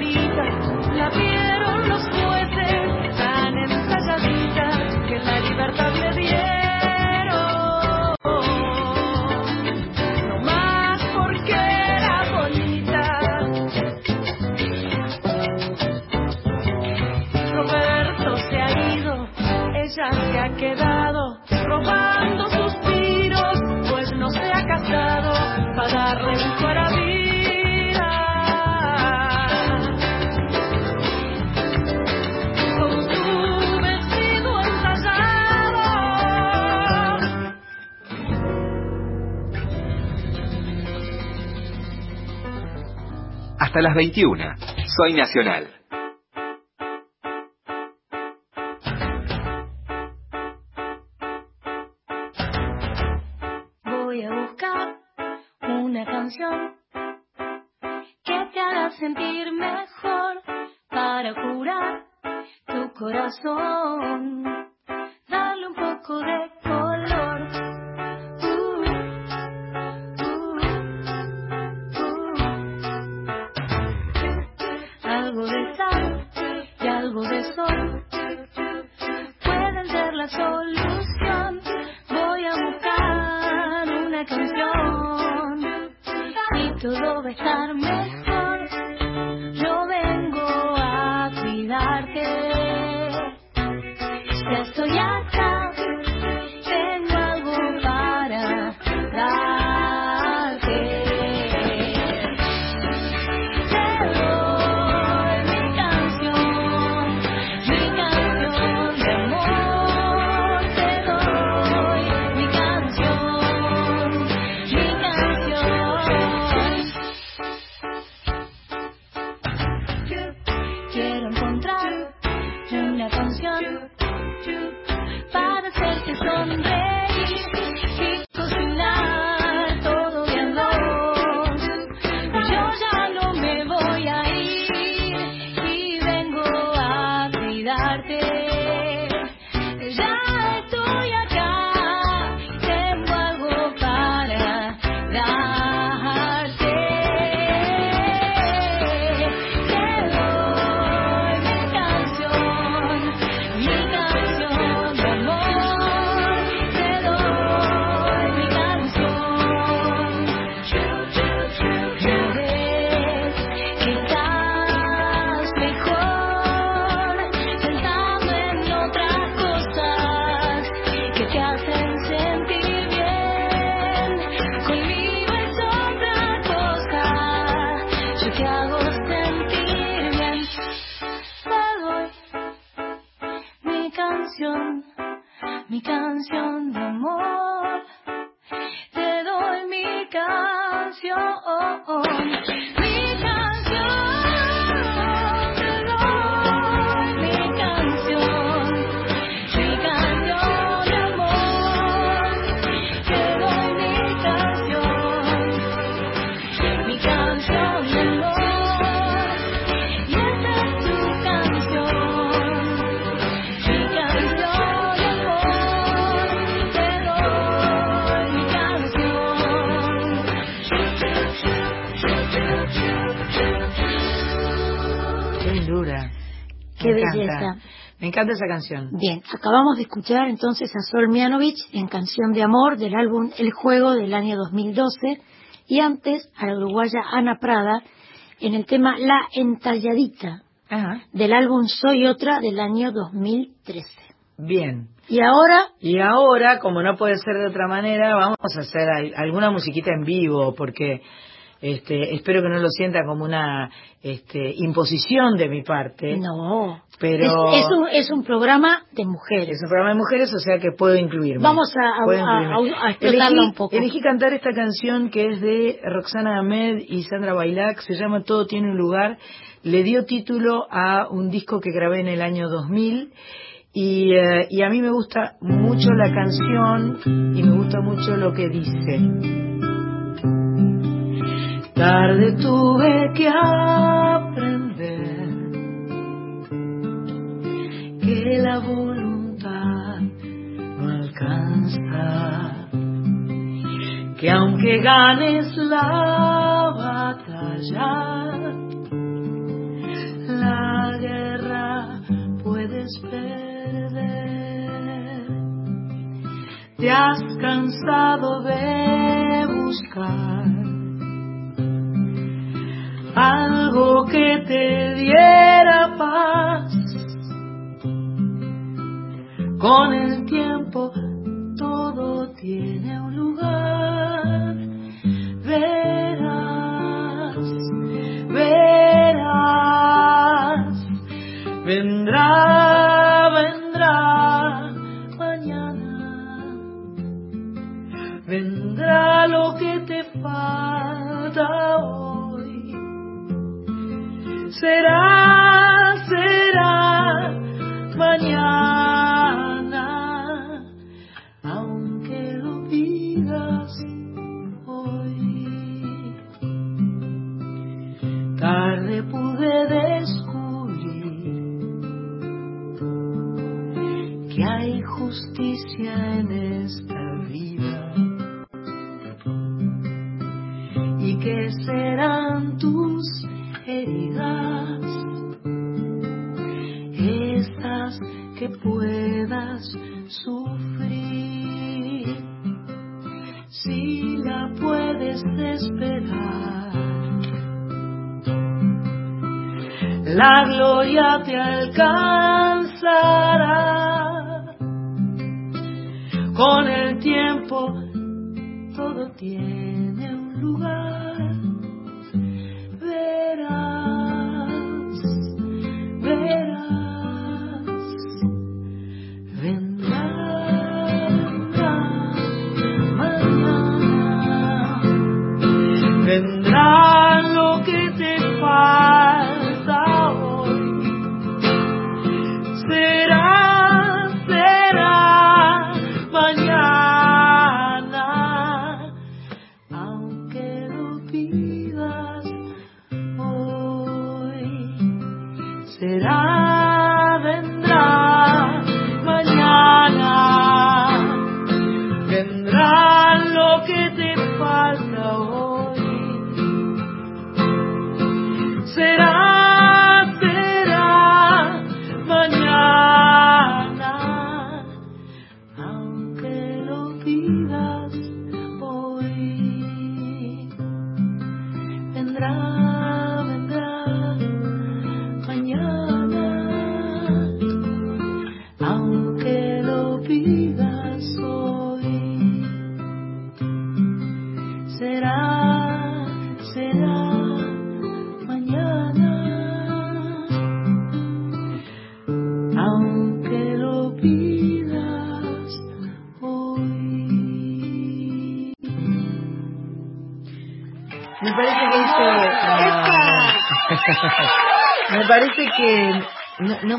Pero Hasta las 21. Soy Nacional. sentir mejor, para curar tu corazón. Todo encanta esa canción. Bien, acabamos de escuchar entonces a Sol Mianovich en Canción de Amor del álbum El Juego del año 2012 y antes a la uruguaya Ana Prada en el tema La Entalladita del álbum Soy Otra del año 2013. Bien. Y ahora, Y ahora, como no puede ser de otra manera, vamos a hacer al- alguna musiquita en vivo, porque este, espero que no lo sienta como una este, imposición de mi parte. No. Pero es, es un, es un programa de mujeres. es un programa de mujeres, o sea que puedo incluirme. Vamos a- Puedo a- incluirme. a- a explotarla Elegí- un poco. Elegí cantar esta canción que es de Roxana Ahmed y Sandra Bailac, se llama Todo tiene un lugar. Le dio título a un disco que grabé en el año 2000 y, eh, y a mí me gusta mucho la canción y me gusta mucho lo que dice. Tarde tuve que aprender que la voluntad no alcanza, que aunque ganes la batalla, la guerra puedes perder. Te has cansado de buscar algo que te diera paz. Con el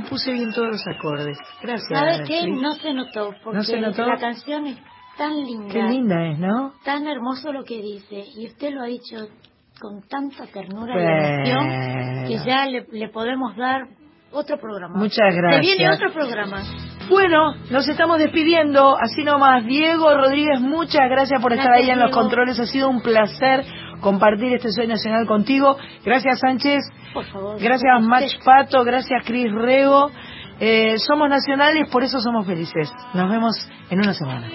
puse bien todos los acordes. Gracias. ¿Sabe qué? No se notó, porque ¿No se notó? la canción es tan linda. Qué linda es, ¿no? Tan hermoso lo que dice. Y usted lo ha dicho con tanta ternura Bueno. y emoción que ya le, le podemos dar otro programa. Muchas Se gracias. viene otro programa. Bueno, nos estamos despidiendo, así nomás. Diego Rodríguez, muchas gracias por estar Gracias, ahí en los controles. Ha sido un placer compartir este Soy Nacional contigo. Gracias, Sánchez. Por favor. Gracias, Mach Pato. Gracias, Cris Rego. Eh, somos nacionales, por eso somos felices. Nos vemos en una semana.